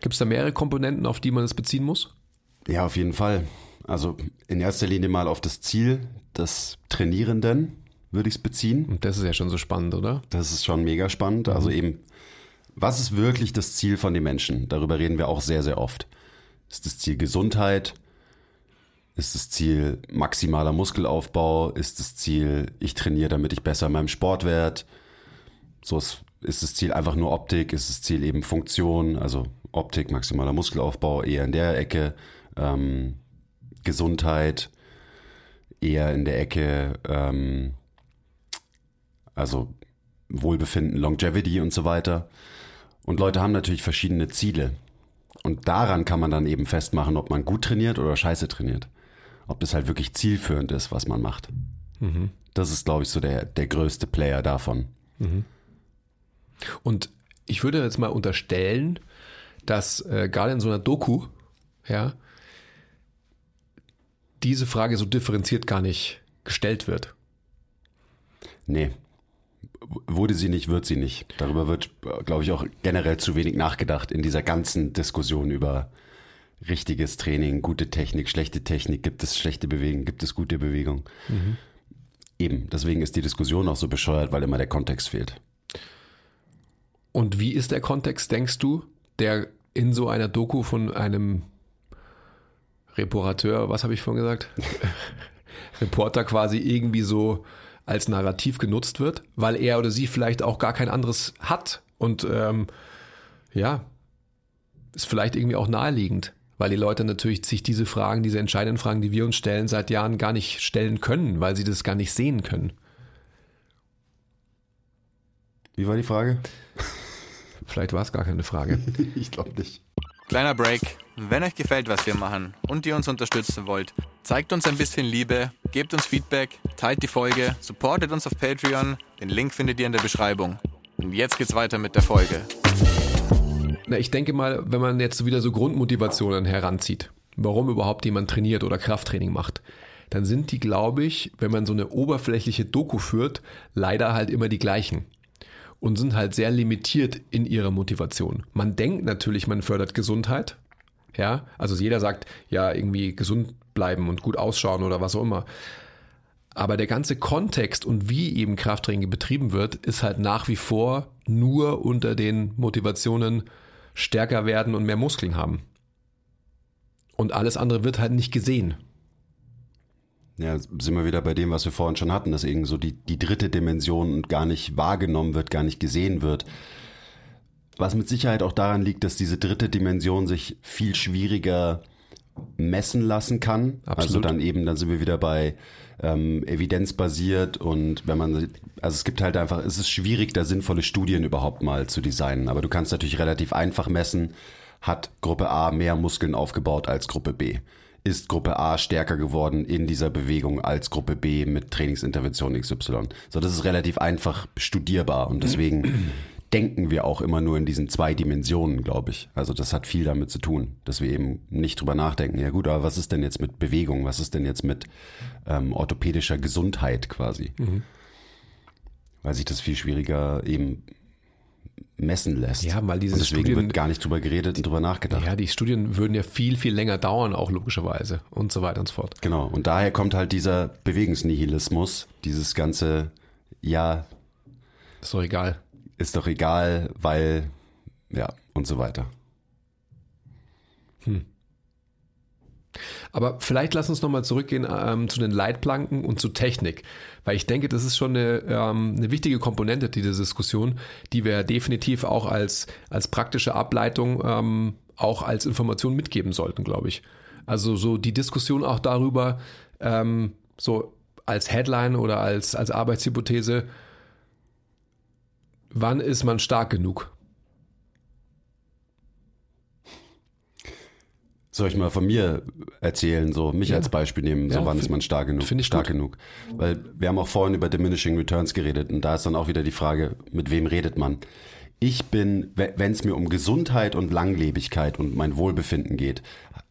Gibt es da mehrere Komponenten, auf die man es beziehen muss? Ja, auf jeden Fall. Also in erster Linie mal auf das Ziel des Trainierenden würde ich es beziehen. Und das ist ja schon so spannend, oder? Das ist schon mega spannend. Also eben, was ist wirklich das Ziel von den Menschen? Darüber reden wir auch sehr, sehr oft. Ist das Ziel Gesundheit? Ist das Ziel maximaler Muskelaufbau? Ist das Ziel, ich trainiere, damit ich besser in meinem Sport werde? So ist, ist das Ziel einfach nur Optik? Ist das Ziel eben Funktion? Also Optik, maximaler Muskelaufbau, eher in der Ecke. Ähm, Gesundheit, eher in der Ecke, ähm, also Wohlbefinden, Longevity und so weiter. Und Leute haben natürlich verschiedene Ziele. Und daran kann man dann eben festmachen, ob man gut trainiert oder scheiße trainiert. Ob das halt wirklich zielführend ist, was man macht. Mhm. Das ist, glaube ich, so der, der größte Player davon. Mhm. Und ich würde jetzt mal unterstellen, dass äh, gerade in so einer Doku, ja, diese Frage so differenziert gar nicht gestellt wird. Nee, wurde sie nicht, wird sie nicht. Darüber wird, glaube ich, auch generell zu wenig nachgedacht in dieser ganzen Diskussion über richtiges Training, gute Technik, schlechte Technik, gibt es schlechte Bewegung, gibt es gute Bewegung. Mhm. Eben, deswegen ist die Diskussion auch so bescheuert, weil immer der Kontext fehlt. Und wie ist der Kontext, denkst du, der in so einer Doku von einem Reparateur, was habe ich vorhin gesagt? Reporter quasi irgendwie so als Narrativ genutzt wird, weil er oder sie vielleicht auch gar kein anderes hat. Und ähm, ja, ist vielleicht irgendwie auch naheliegend, weil die Leute natürlich sich diese Fragen, diese entscheidenden Fragen, die wir uns stellen, seit Jahren gar nicht stellen können, weil sie das gar nicht sehen können. Wie war die Frage? Vielleicht war es gar keine Frage. ich glaube nicht. Kleiner Break. Wenn euch gefällt, was wir machen und ihr uns unterstützen wollt, zeigt uns ein bisschen Liebe, gebt uns Feedback, teilt die Folge, supportet uns auf Patreon. Den Link findet ihr in der Beschreibung. Und jetzt geht's weiter mit der Folge. Na, ich denke mal, wenn man jetzt wieder so Grundmotivationen heranzieht, warum überhaupt jemand trainiert oder Krafttraining macht, dann sind die, glaube ich, wenn man so eine oberflächliche Doku führt, leider halt immer die gleichen und sind halt sehr limitiert in ihrer Motivation. Man denkt natürlich, man fördert Gesundheit. Ja, also jeder sagt, ja, irgendwie gesund bleiben und gut ausschauen oder was auch immer. Aber der ganze Kontext und wie eben Krafttraining betrieben wird, ist halt nach wie vor nur unter den Motivationen stärker werden und mehr Muskeln haben. Und alles andere wird halt nicht gesehen. Ja, sind wir wieder bei dem, was wir vorhin schon hatten, dass irgendwie so die, die dritte Dimension gar nicht wahrgenommen wird, gar nicht gesehen wird. Was mit Sicherheit auch daran liegt, dass diese dritte Dimension sich viel schwieriger messen lassen kann. Also Absolut. Also dann eben, dann sind wir wieder bei ähm, evidenzbasiert und wenn man, also es gibt halt einfach, es ist schwierig, da sinnvolle Studien überhaupt mal zu designen. Aber du kannst natürlich relativ einfach messen, hat Gruppe A mehr Muskeln aufgebaut als Gruppe B ist Gruppe A stärker geworden in dieser Bewegung als Gruppe B mit Trainingsintervention XY. So, das ist relativ einfach studierbar und deswegen denken wir auch immer nur in diesen zwei Dimensionen, glaube ich. Also das hat viel damit zu tun, dass wir eben nicht drüber nachdenken. Ja gut, aber was ist denn jetzt mit Bewegung? Was ist denn jetzt mit ähm, orthopädischer Gesundheit quasi? Mhm. Weil sich das viel schwieriger eben messen lässt. Ja, weil diese und deswegen Studien, wird gar nicht drüber geredet und drüber nachgedacht. Ja, die Studien würden ja viel, viel länger dauern, auch logischerweise und so weiter und so fort. Genau, und daher kommt halt dieser Bewegungsnihilismus, dieses ganze, ja. Ist doch egal. Ist doch egal, weil, ja, und so weiter. Hm. Aber vielleicht lass uns nochmal zurückgehen ähm, zu den Leitplanken und zu Technik, weil ich denke, das ist schon eine, ähm, eine wichtige Komponente dieser Diskussion, die wir definitiv auch als, als praktische Ableitung ähm, auch als Information mitgeben sollten, glaube ich. Also so die Diskussion auch darüber, ähm, so als Headline oder als, als Arbeitshypothese, wann ist man stark genug? Soll ich mal von mir erzählen, so mich ja. als Beispiel nehmen, so ja, wann ist man stark genug? Finde ich stark gut. genug. Weil wir haben auch vorhin über Diminishing Returns geredet und da ist dann auch wieder die Frage, mit wem redet man? Ich bin, wenn es mir um Gesundheit und Langlebigkeit und mein Wohlbefinden geht,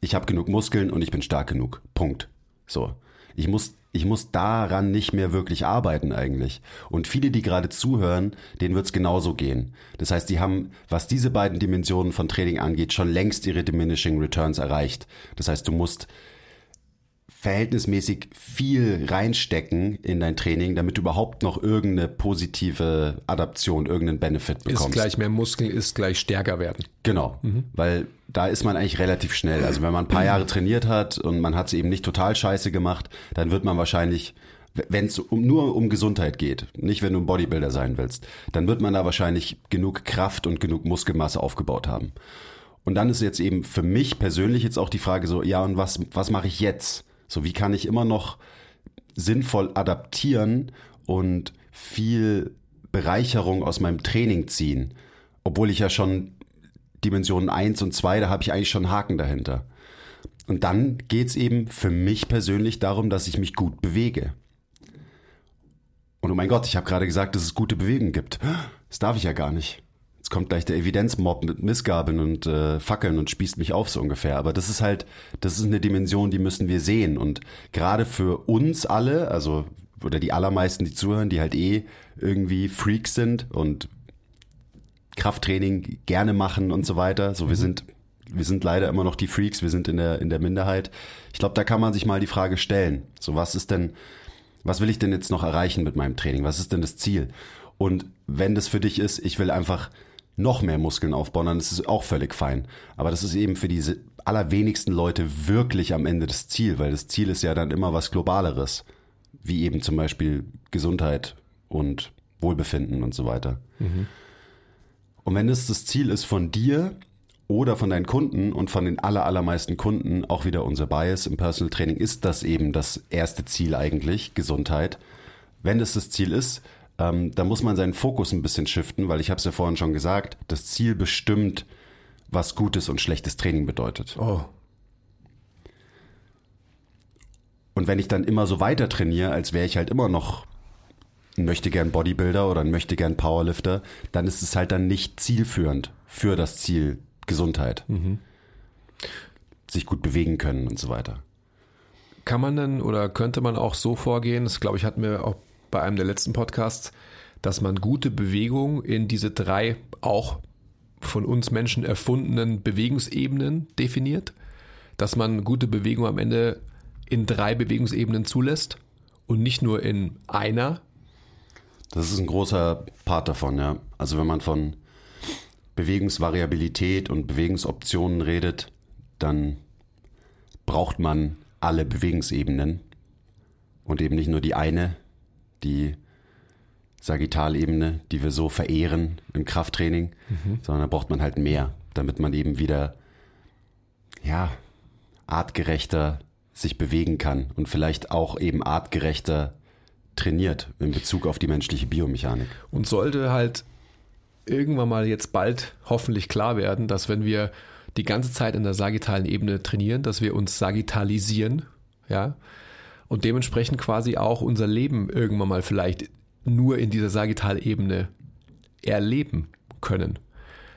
ich habe genug Muskeln und ich bin stark genug. Punkt. So. Ich muss ich muss daran nicht mehr wirklich arbeiten eigentlich. Und viele, die gerade zuhören, denen wird es genauso gehen. Das heißt, die haben, was diese beiden Dimensionen von Training angeht, schon längst ihre Diminishing Returns erreicht. Das heißt, du musst verhältnismäßig viel reinstecken in dein Training, damit du überhaupt noch irgendeine positive Adaption, irgendeinen Benefit bekommst. Ist gleich mehr Muskeln, ist gleich stärker werden. Genau, mhm. weil da ist man eigentlich relativ schnell. Also wenn man ein paar Jahre trainiert hat und man hat es eben nicht total scheiße gemacht, dann wird man wahrscheinlich wenn es um, nur um Gesundheit geht, nicht wenn du ein Bodybuilder sein willst, dann wird man da wahrscheinlich genug Kraft und genug Muskelmasse aufgebaut haben. Und dann ist jetzt eben für mich persönlich jetzt auch die Frage so, ja, und was, was mache ich jetzt? So, wie kann ich immer noch sinnvoll adaptieren und viel Bereicherung aus meinem Training ziehen? Obwohl ich ja schon Dimensionen 1 und 2, da habe ich eigentlich schon Haken dahinter. Und dann geht es eben für mich persönlich darum, dass ich mich gut bewege. Und oh mein Gott, ich habe gerade gesagt, dass es gute Bewegung gibt. Das darf ich ja gar nicht. Jetzt kommt gleich der Evidenzmob mit Missgabeln und äh, Fackeln und spießt mich auf so ungefähr. Aber das ist halt, das ist eine Dimension, die müssen wir sehen. Und gerade für uns alle, also oder die allermeisten, die zuhören, die halt eh irgendwie Freaks sind und Krafttraining gerne machen und so weiter. So, wir mhm. sind, wir sind leider immer noch die Freaks, wir sind in der, in der Minderheit. Ich glaube, da kann man sich mal die Frage stellen. So, was ist denn, was will ich denn jetzt noch erreichen mit meinem Training? Was ist denn das Ziel? Und wenn das für dich ist, ich will einfach noch mehr Muskeln aufbauen, dann ist es auch völlig fein. Aber das ist eben für diese allerwenigsten Leute wirklich am Ende das Ziel, weil das Ziel ist ja dann immer was Globaleres, wie eben zum Beispiel Gesundheit und Wohlbefinden und so weiter. Mhm. Und wenn es das Ziel ist von dir oder von deinen Kunden und von den aller, allermeisten Kunden, auch wieder unser Bias im Personal Training, ist das eben das erste Ziel eigentlich, Gesundheit. Wenn es das Ziel ist, ähm, da muss man seinen Fokus ein bisschen shiften, weil ich habe es ja vorhin schon gesagt, das Ziel bestimmt, was gutes und schlechtes Training bedeutet. Oh. Und wenn ich dann immer so weiter trainiere, als wäre ich halt immer noch ein möchte gern Bodybuilder oder ein möchte gern Powerlifter, dann ist es halt dann nicht zielführend für das Ziel Gesundheit. Mhm. Sich gut bewegen können und so weiter. Kann man denn oder könnte man auch so vorgehen, das glaube ich hatten wir auch bei einem der letzten Podcasts, dass man gute Bewegung in diese drei auch von uns Menschen erfundenen Bewegungsebenen definiert, dass man gute Bewegung am Ende in drei Bewegungsebenen zulässt und nicht nur in einer. Das ist ein großer Part davon, ja. Also wenn man von Bewegungsvariabilität und Bewegungsoptionen redet, dann braucht man alle Bewegungsebenen und eben nicht nur die eine, die Sagittalebene, die wir so verehren im Krafttraining, mhm. sondern da braucht man halt mehr, damit man eben wieder, ja, artgerechter sich bewegen kann und vielleicht auch eben artgerechter trainiert in Bezug auf die menschliche Biomechanik. Und sollte halt irgendwann mal jetzt bald hoffentlich klar werden, dass wenn wir die ganze Zeit in der sagittalen Ebene trainieren, dass wir uns sagittalisieren, ja, und dementsprechend quasi auch unser Leben irgendwann mal vielleicht nur in dieser Sagittalebene erleben können.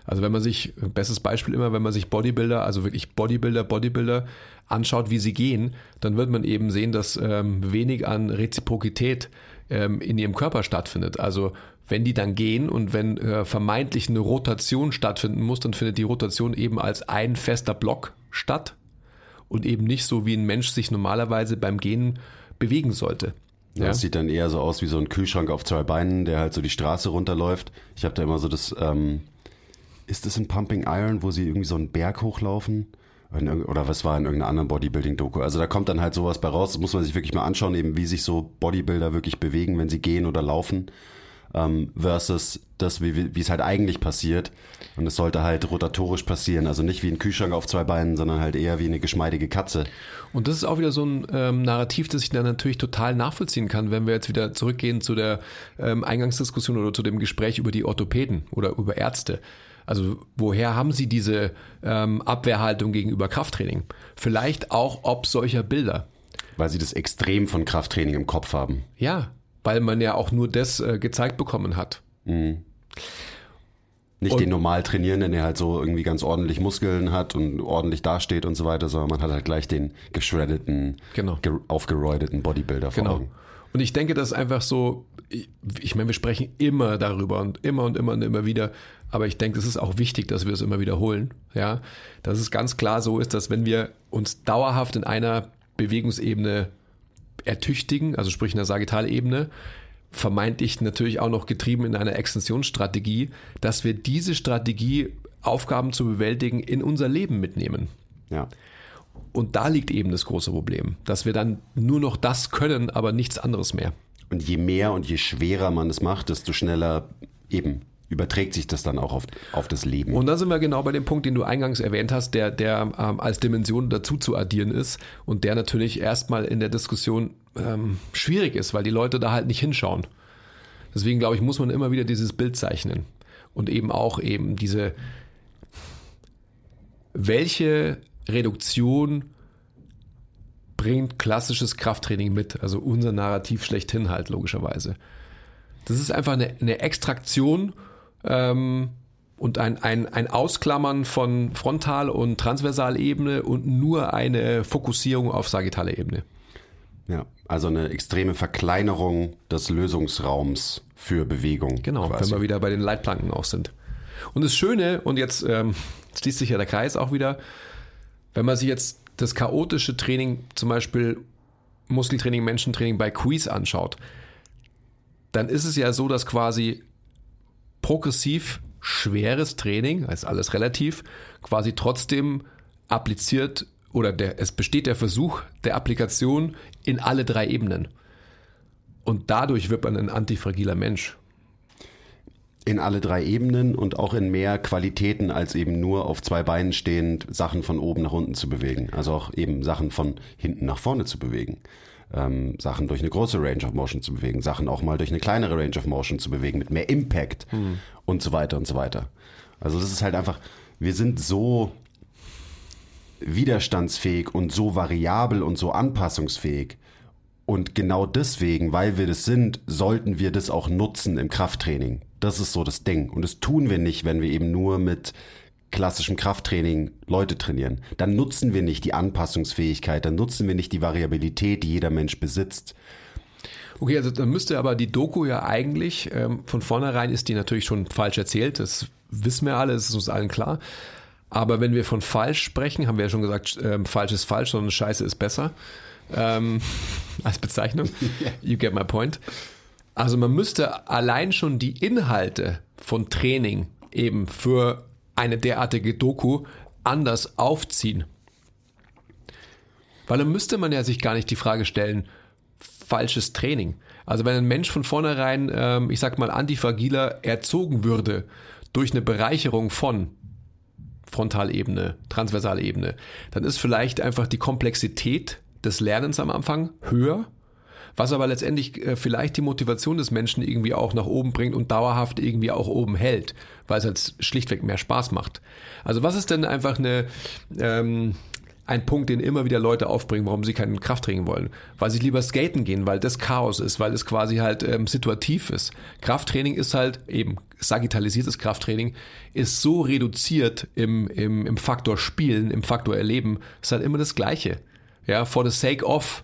Also wenn man sich, bestes Beispiel immer, wenn man sich Bodybuilder, also wirklich Bodybuilder, Bodybuilder anschaut, wie sie gehen, dann wird man eben sehen, dass ähm, wenig an Reziprokität ähm, in ihrem Körper stattfindet. Also wenn die dann gehen und wenn äh, vermeintlich eine Rotation stattfinden muss, dann findet die Rotation eben als ein fester Block statt und eben nicht so, wie ein Mensch sich normalerweise beim Gehen bewegen sollte. Ja, Das sieht dann eher so aus wie so ein Kühlschrank auf zwei Beinen, der halt so die Straße runterläuft. Ich habe da immer so das, ähm, ist das in Pumping Iron, wo sie irgendwie so einen Berg hochlaufen? Oder was war in irgendeiner anderen Bodybuilding-Doku? Also da kommt dann halt sowas bei raus, das muss man sich wirklich mal anschauen, eben wie sich so Bodybuilder wirklich bewegen, wenn sie gehen oder laufen ähm, versus das, wie, wie es halt eigentlich passiert. Und es sollte halt rotatorisch passieren, also nicht wie ein Kühlschrank auf zwei Beinen, sondern halt eher wie eine geschmeidige Katze. Und das ist auch wieder so ein ähm, Narrativ, das ich dann natürlich total nachvollziehen kann, wenn wir jetzt wieder zurückgehen zu der ähm, Eingangsdiskussion oder zu dem Gespräch über die Orthopäden oder über Ärzte. Also woher haben Sie diese ähm, Abwehrhaltung gegenüber Krafttraining? Vielleicht auch ob solcher Bilder. Weil Sie das Extrem von Krafttraining im Kopf haben. Ja, weil man ja auch nur das äh, gezeigt bekommen hat. Mhm. Nicht Und- den normal trainieren, der halt so irgendwie ganz ordentlich Muskeln hat und ordentlich dasteht und so weiter, sondern man hat halt gleich den geschreddeten, Genau. ge aufgeroideten Bodybuilder vor Genau. Augen. Und ich denke, das ist einfach so, ich, ich meine, wir sprechen immer darüber und immer und immer und immer wieder, aber ich denke, es ist auch wichtig, dass wir es immer wiederholen, ja, dass es ganz klar so ist, dass wenn wir uns dauerhaft in einer Bewegungsebene ertüchtigen, also sprich in der Sagittalebene, vermeintlich natürlich auch noch getrieben in einer Extensionsstrategie, dass wir diese Strategie, Aufgaben zu bewältigen, in unser Leben mitnehmen. Ja. Und da liegt eben das große Problem, dass wir dann nur noch das können, aber nichts anderes mehr. Und je mehr und je schwerer man es macht, desto schneller eben überträgt sich das dann auch auf, auf das Leben. Und da sind wir genau bei dem Punkt, den du eingangs erwähnt hast, der, der ähm, als Dimension dazu zu addieren ist und der natürlich erstmal in der Diskussion ähm, schwierig ist, weil die Leute da halt nicht hinschauen. Deswegen glaube ich, muss man immer wieder dieses Bild zeichnen und eben auch eben diese, welche Reduktion bringt klassisches Krafttraining mit, also unser Narrativ schlechthin halt logischerweise. Das ist einfach eine, eine Extraktion ähm, und ein, ein, ein Ausklammern von Frontal- und Transversalebene und nur eine Fokussierung auf sagittale Ebene. ja, also eine extreme Verkleinerung des Lösungsraums für Bewegung. Genau, quasi. wenn wir wieder bei den Leitplanken auch sind. Und das Schöne, und jetzt ähm, schließt sich ja der Kreis auch wieder, wenn man sich jetzt das chaotische Training, zum Beispiel Muskeltraining, Menschentraining bei Quiz anschaut, dann ist es ja so, dass quasi progressiv schweres Training, ist alles relativ, quasi trotzdem appliziert oder der, es besteht der Versuch der Applikation in alle drei Ebenen. Und dadurch wird man ein antifragiler Mensch. in alle drei Ebenen und auch in mehr Qualitäten als eben nur auf zwei Beinen stehend Sachen von oben nach unten zu bewegen. Also auch eben Sachen von hinten nach vorne zu bewegen. Ähm, Sachen durch eine große Range of Motion zu bewegen, Sachen auch mal durch eine kleinere Range of Motion zu bewegen mit mehr Impact und so weiter und so weiter. Also das ist halt einfach, wir sind so widerstandsfähig und so variabel und so anpassungsfähig. Und genau deswegen, weil wir das sind, sollten wir das auch nutzen im Krafttraining. Das ist so das Ding. Und das tun wir nicht, wenn wir eben nur mit klassischem Krafttraining Leute trainieren. Dann nutzen wir nicht die Anpassungsfähigkeit, dann nutzen wir nicht die Variabilität, die jeder Mensch besitzt. Okay, also dann müsste aber die Doku ja eigentlich, ähm, von vornherein ist die natürlich schon falsch erzählt, das wissen wir alle, das ist uns allen klar. Aber wenn wir von falsch sprechen, haben wir ja schon gesagt, ähm, falsch ist falsch, sondern Scheiße ist besser. Ähm, als Bezeichnung. You get my point. Also man müsste allein schon die Inhalte von Training eben für eine derartige Doku anders aufziehen. Weil dann müsste man ja sich gar nicht die Frage stellen, falsches Training. Also wenn ein Mensch von vornherein, ähm, ich sag mal, antifragiler erzogen würde durch eine Bereicherung von Frontalebene, Transversalebene, dann ist vielleicht einfach die Komplexität des Lernens am Anfang höher, was aber letztendlich äh, vielleicht die Motivation des Menschen irgendwie auch nach oben bringt und dauerhaft irgendwie auch oben hält, weil es halt schlichtweg mehr Spaß macht. Also was ist denn einfach eine, ähm, ein Punkt, den immer wieder Leute aufbringen, warum sie keinen Krafttraining wollen? Weil sie lieber skaten gehen, weil das Chaos ist, weil es quasi halt ähm, situativ ist. Krafttraining ist halt eben sagittalisiertes Krafttraining, ist so reduziert im, im, im Faktor Spielen, im Faktor Erleben, ist halt immer das Gleiche. Ja, for the sake of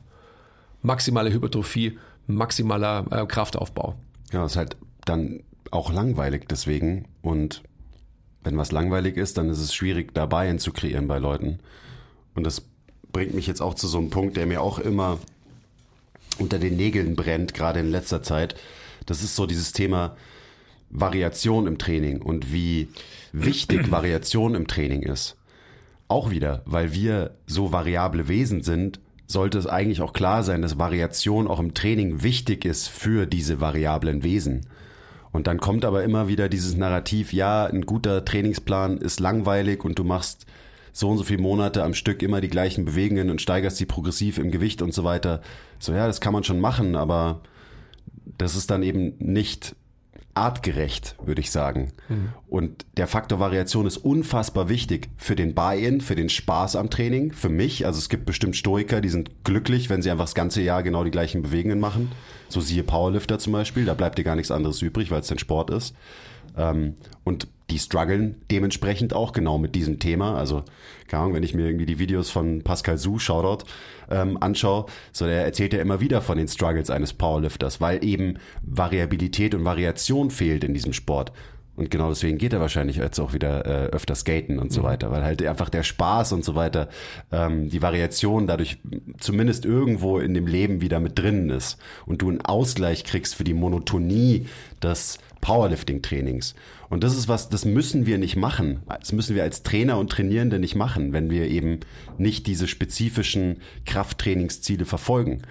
maximale Hypertrophie, maximaler äh, Kraftaufbau. Ja, ist halt dann auch langweilig deswegen. Und wenn was langweilig ist, dann ist es schwierig, da Buy-in zu kreieren bei Leuten. Und das bringt mich jetzt auch zu so einem Punkt, der mir auch immer unter den Nägeln brennt, gerade in letzter Zeit. Das ist so dieses Thema Variation im Training und wie wichtig Variation im Training ist. Auch wieder, weil wir so variable Wesen sind, sollte es eigentlich auch klar sein, dass Variation auch im Training wichtig ist für diese variablen Wesen. Und dann kommt aber immer wieder dieses Narrativ, ja, ein guter Trainingsplan ist langweilig und du machst so und so viele Monate am Stück immer die gleichen Bewegungen und steigerst die progressiv im Gewicht und so weiter. So, ja, das kann man schon machen, aber das ist dann eben nicht artgerecht, würde ich sagen. Und der Faktor Variation ist unfassbar wichtig für den Buy-in, für den Spaß am Training, für mich. Also es gibt bestimmt Stoiker, die sind glücklich, wenn sie einfach das ganze Jahr genau die gleichen Bewegungen machen. So siehe Powerlifter zum Beispiel, da bleibt dir gar nichts anderes übrig, weil es dein Sport ist. Ähm, und die strugglen dementsprechend auch genau mit diesem Thema. Also, keine Ahnung, wenn ich mir irgendwie die Videos von Pascal Su, Shoutout, ähm, anschaue, so der erzählt ja immer wieder von den Struggles eines Powerlifters, weil eben Variabilität und Variation fehlt in diesem Sport. Und genau deswegen geht er wahrscheinlich jetzt auch wieder äh, öfter skaten und so mhm. weiter, weil halt einfach der Spaß und so weiter, ähm, die Variation dadurch zumindest irgendwo in dem Leben wieder mit drinnen ist und du einen Ausgleich kriegst für die Monotonie des Powerlifting-Trainings. Und das ist was, das müssen wir nicht machen. Das müssen wir als Trainer und Trainierende nicht machen, wenn wir eben nicht diese spezifischen Krafttrainingsziele verfolgen.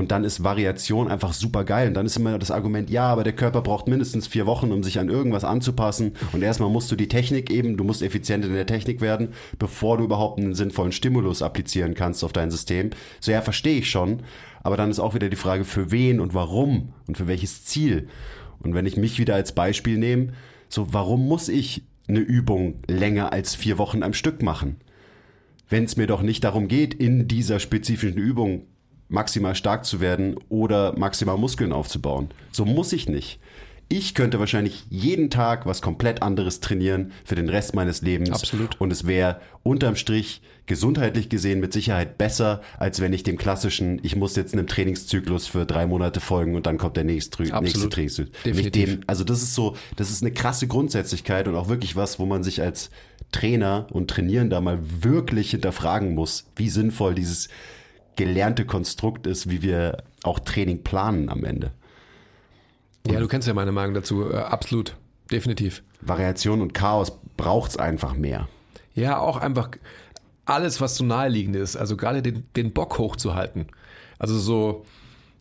Und dann ist Variation einfach super geil. Und dann ist immer das Argument, ja, aber der Körper braucht mindestens vier Wochen, um sich an irgendwas anzupassen. Und erstmal musst du die Technik eben, du musst effizient in der Technik werden, bevor du überhaupt einen sinnvollen Stimulus applizieren kannst auf dein System. So ja, verstehe ich schon. Aber dann ist auch wieder die Frage, für wen und warum und für welches Ziel. Und wenn ich mich wieder als Beispiel nehme, so warum muss ich eine Übung länger als vier Wochen am Stück machen? Wenn es mir doch nicht darum geht, in dieser spezifischen Übung maximal stark zu werden oder maximal Muskeln aufzubauen. So muss ich nicht. Ich könnte wahrscheinlich jeden Tag was komplett anderes trainieren für den Rest meines Lebens. Absolut. Und es wäre unterm Strich gesundheitlich gesehen mit Sicherheit besser, als wenn ich dem klassischen, ich muss jetzt einem Trainingszyklus für drei Monate folgen und dann kommt der nächste, nächste Trainingszyklus. Definitiv. Dem, also das ist so, das ist eine krasse Grundsätzlichkeit und auch wirklich was, wo man sich als Trainer und Trainierender mal wirklich hinterfragen muss, wie sinnvoll dieses gelernte Konstrukt ist, wie wir auch Training planen am Ende. Und ja, du kennst ja meine Meinung dazu. Äh, absolut. Definitiv. Variation und Chaos braucht es einfach mehr. Ja, auch einfach alles, was so naheliegend ist. Also gerade den, den Bock hochzuhalten. Also so,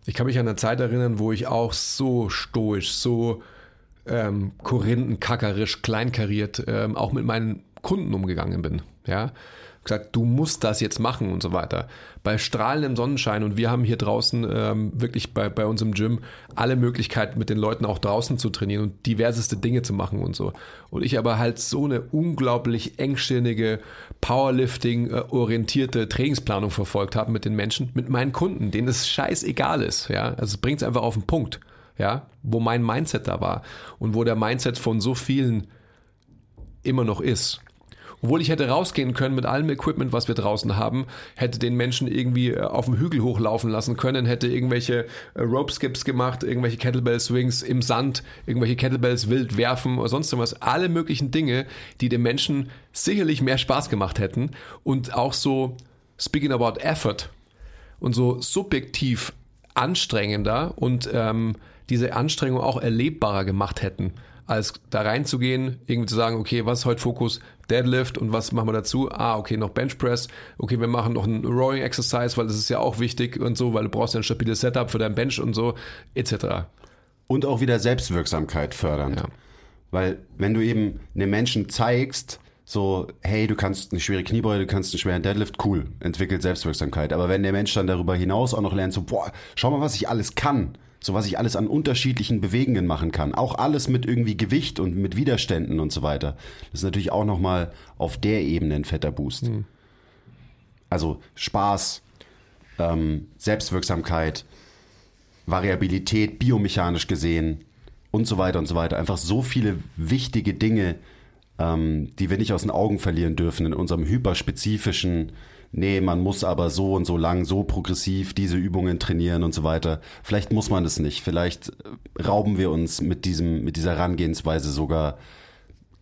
ich kann mich an eine Zeit erinnern, wo ich auch so stoisch, so ähm, korinthenkackerisch, kleinkariert ähm, auch mit meinen Kunden umgegangen bin. Ja, gesagt, du musst das jetzt machen und so weiter. Bei strahlendem Sonnenschein und wir haben hier draußen ähm, wirklich bei, bei uns im Gym alle Möglichkeiten mit den Leuten auch draußen zu trainieren und diverseste Dinge zu machen und so. Und ich aber halt so eine unglaublich engstirnige, Powerlifting-orientierte Trainingsplanung verfolgt habe mit den Menschen, mit meinen Kunden, denen es scheißegal ist. Ja, also es bringt es einfach auf den Punkt. Ja, wo mein Mindset da war und wo der Mindset von so vielen immer noch ist. Obwohl ich hätte rausgehen können mit allem Equipment, was wir draußen haben, hätte den Menschen irgendwie äh, auf dem Hügel hochlaufen lassen können, hätte irgendwelche äh, Rope Skips gemacht, irgendwelche Kettlebell Swings im Sand, irgendwelche Kettlebells wild werfen oder sonst irgendwas. Alle möglichen Dinge, die dem Menschen sicherlich mehr Spaß gemacht hätten und auch so, speaking about effort und so subjektiv anstrengender und ähm, diese Anstrengung auch erlebbarer gemacht hätten als da reinzugehen, irgendwie zu sagen, okay, was ist heute Fokus? Deadlift und was machen wir dazu? Ah, okay, noch Bench Press. Okay, wir machen noch ein Rowing Exercise, weil das ist ja auch wichtig und so, weil du brauchst ja ein stabiles Setup für dein Bench und so, etc. Und auch wieder Selbstwirksamkeit fördern. Ja. Weil wenn du eben einem Menschen zeigst, so, hey, du kannst eine schwere Kniebeuge, du kannst einen schweren Deadlift, cool, entwickelt Selbstwirksamkeit. Aber wenn der Mensch dann darüber hinaus auch noch lernt, so, boah, schau mal, was ich alles kann, so was ich alles an unterschiedlichen Bewegungen machen kann. Auch alles mit irgendwie Gewicht und mit Widerständen und so weiter. Das ist natürlich auch nochmal auf der Ebene ein fetter Boost. Mhm. Also Spaß, ähm, Selbstwirksamkeit, Variabilität, biomechanisch gesehen und so weiter und so weiter. Einfach so viele wichtige Dinge, ähm, die wir nicht aus den Augen verlieren dürfen in unserem hyperspezifischen nee, man muss aber so und so lang, so progressiv diese Übungen trainieren und so weiter. Vielleicht muss man das nicht. Vielleicht äh, rauben wir uns mit diesem, mit dieser Herangehensweise sogar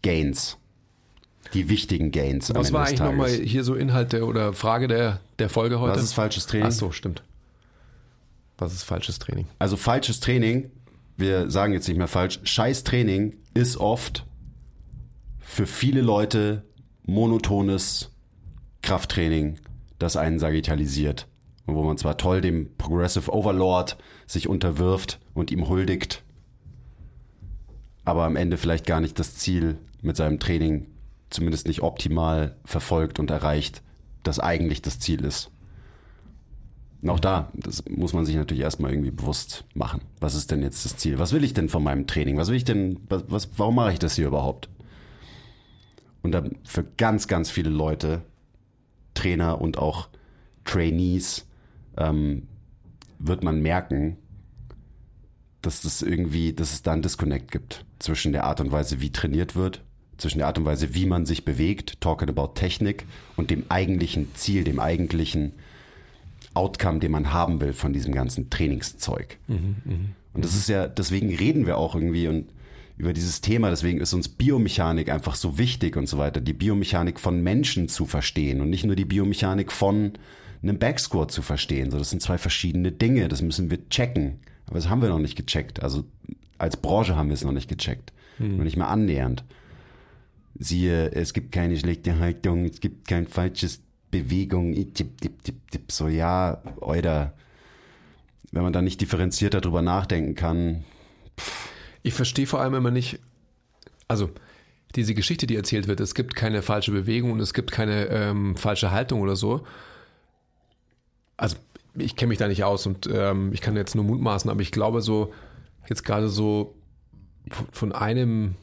Gains. Die wichtigen Gains. Was war eigentlich nochmal hier so Inhalt der, oder Frage der, der Folge heute? Was ist falsches Training? Ach so, stimmt. Was ist falsches Training? Also falsches Training, wir sagen jetzt nicht mehr falsch, scheiß Training ist oft für viele Leute monotones Krafttraining, das einen sagitalisiert. Und wo man zwar toll dem Progressive Overlord sich unterwirft und ihm huldigt, aber am Ende vielleicht gar nicht das Ziel mit seinem Training zumindest nicht optimal verfolgt und erreicht, das eigentlich das Ziel ist. Und auch da, das muss man sich natürlich erstmal irgendwie bewusst machen. Was ist denn jetzt das Ziel? Was will ich denn von meinem Training? Was will ich denn, was, was warum mache ich das hier überhaupt? Und dann für ganz, ganz viele Leute Trainer und auch Trainees ähm, wird man merken, dass das irgendwie, dass es da einen Disconnect gibt. zwischen der Art und Weise, wie trainiert wird, zwischen der Art und Weise, wie man sich bewegt, talking about Technik und dem eigentlichen Ziel, dem eigentlichen Outcome, den man haben will von diesem ganzen Trainingszeug. und das ist ja, deswegen reden wir auch irgendwie und über dieses Thema, deswegen ist uns Biomechanik einfach so wichtig und so weiter, die Biomechanik von Menschen zu verstehen und nicht nur die Biomechanik von einem Backsquat zu verstehen. So, das sind zwei verschiedene Dinge, das müssen wir checken. Aber das haben wir noch nicht gecheckt. Also als Branche haben wir es noch nicht gecheckt. Noch nicht mal annähernd. Siehe, es gibt keine schlechte Haltung, es gibt kein falsches Bewegung, tipp, tipp, tipp, tipp. So, ja, oder wenn man da nicht differenzierter drüber nachdenken kann, Ich verstehe vor allem immer nicht, also diese Geschichte, die erzählt wird, es gibt keine falsche Bewegung und es gibt keine ähm, falsche Haltung oder so. Also ich kenne mich da nicht aus und ähm, ich kann jetzt nur mutmaßen, aber ich glaube so, jetzt gerade so von einem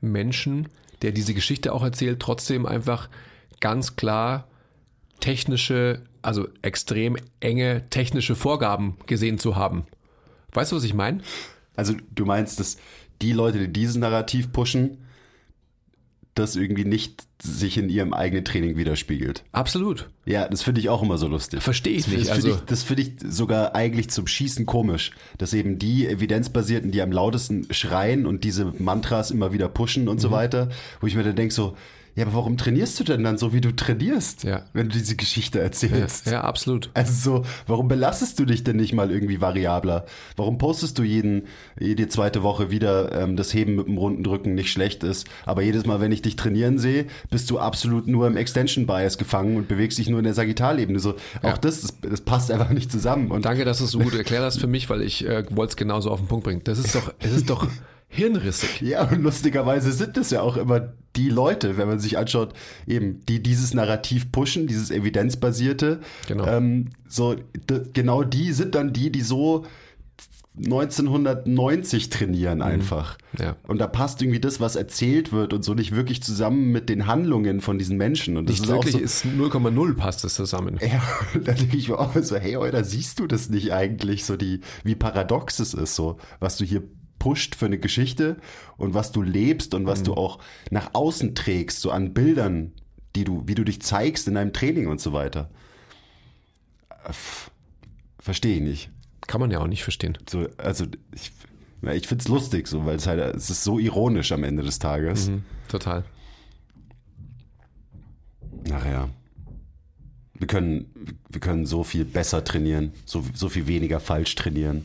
Menschen, der diese Geschichte auch erzählt, trotzdem einfach ganz klar technische, also extrem enge technische Vorgaben gesehen zu haben. Weißt du, was ich meine? Also du meinst, dass die Leute, die dieses Narrativ pushen, das irgendwie nicht sich in ihrem eigenen Training widerspiegelt. Absolut. Ja, das finde ich auch immer so lustig. Verstehe ich das, nicht, Das finde also- ich, das finde ich sogar eigentlich zum Schießen komisch, dass eben die Evidenzbasierten, die am lautesten schreien und diese Mantras immer wieder pushen Mhm. und so weiter, wo ich mir dann denke so, ja, aber warum trainierst du denn dann so, wie du trainierst, Ja. wenn du diese Geschichte Ja, erzählst? ja, absolut. Also so, warum belastest du dich denn nicht mal irgendwie variabler? Warum postest du jeden, jede zweite Woche wieder, ähm, das Heben mit dem runden Drücken nicht schlecht ist, aber jedes Mal, wenn ich dich trainieren sehe, bist du absolut nur im Extension Bias gefangen und bewegst dich nur in der Sagittalebene. So, auch Ja. das, das, das passt einfach nicht zusammen. Und Danke, dass du es so gut erklärt hast für mich, weil ich äh, wollte es genauso auf den Punkt bringen. Das ist doch, es ist doch hirnrissig. ja, und lustigerweise sind es ja auch immer die Leute, wenn man sich anschaut, eben, die dieses Narrativ pushen, dieses evidenzbasierte. Genau. Ähm, so, genau die sind dann die, die so 1990 trainieren einfach. Mhm. Ja. Und da passt irgendwie das, was erzählt wird und so nicht wirklich zusammen mit den Handlungen von diesen Menschen. Und das Nicht ist auch wirklich, so, ist 0,0 passt es zusammen. ja, da denke ich mir auch so, hey, oder siehst du das nicht eigentlich, so die, wie paradox es ist, so, was du hier pusht für eine Geschichte und was du lebst und was du auch nach außen trägst, so an Bildern, die du, wie du dich zeigst in deinem Training und so weiter. Äh, Verstehe ich nicht. Kann man ja auch nicht verstehen. So, also ich, ich finde es lustig, so, weil es halt, es ist so ironisch am Ende des Tages. Mhm, total. Nachher. Wir können, wir können so viel besser trainieren, so, so viel weniger falsch trainieren.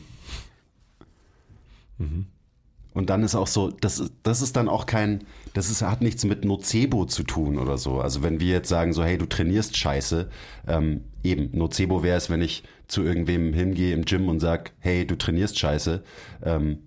Und dann ist auch so, das, ist- das ist dann auch kein, das ist, hat nichts mit Nocebo zu tun oder so. Also wenn wir jetzt sagen so, hey, du trainierst scheiße, ähm, eben, Nocebo wäre es, wenn ich zu irgendwem hingehe im Gym und sag, hey, du trainierst scheiße, ähm,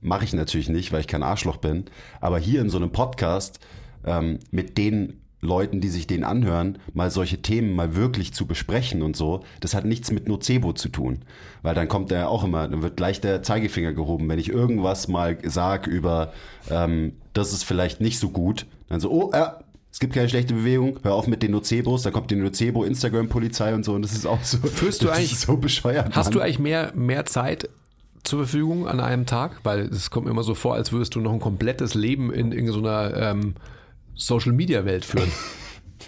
mache ich natürlich nicht, weil ich kein Arschloch bin. Aber hier in so einem Podcast ähm, mit den Leuten, die sich den anhören, mal solche Themen mal wirklich zu besprechen und so, das hat nichts mit Nocebo zu tun. Weil dann kommt er auch immer, dann wird gleich der Zeigefinger gehoben, wenn ich irgendwas mal sag über, ähm, das ist vielleicht nicht so gut, dann so, oh, ja, es gibt keine schlechte Bewegung, hör auf mit den Nocebos, dann kommt die Nocebo, Instagram-Polizei und so und das ist auch so, Fühlst du eigentlich- so bescheuert. Hast Mann. du eigentlich mehr, mehr Zeit zur Verfügung an einem Tag? Weil es kommt mir immer so vor, als würdest du noch ein komplettes Leben in irgendeiner ähm, Social-Media-Welt führen.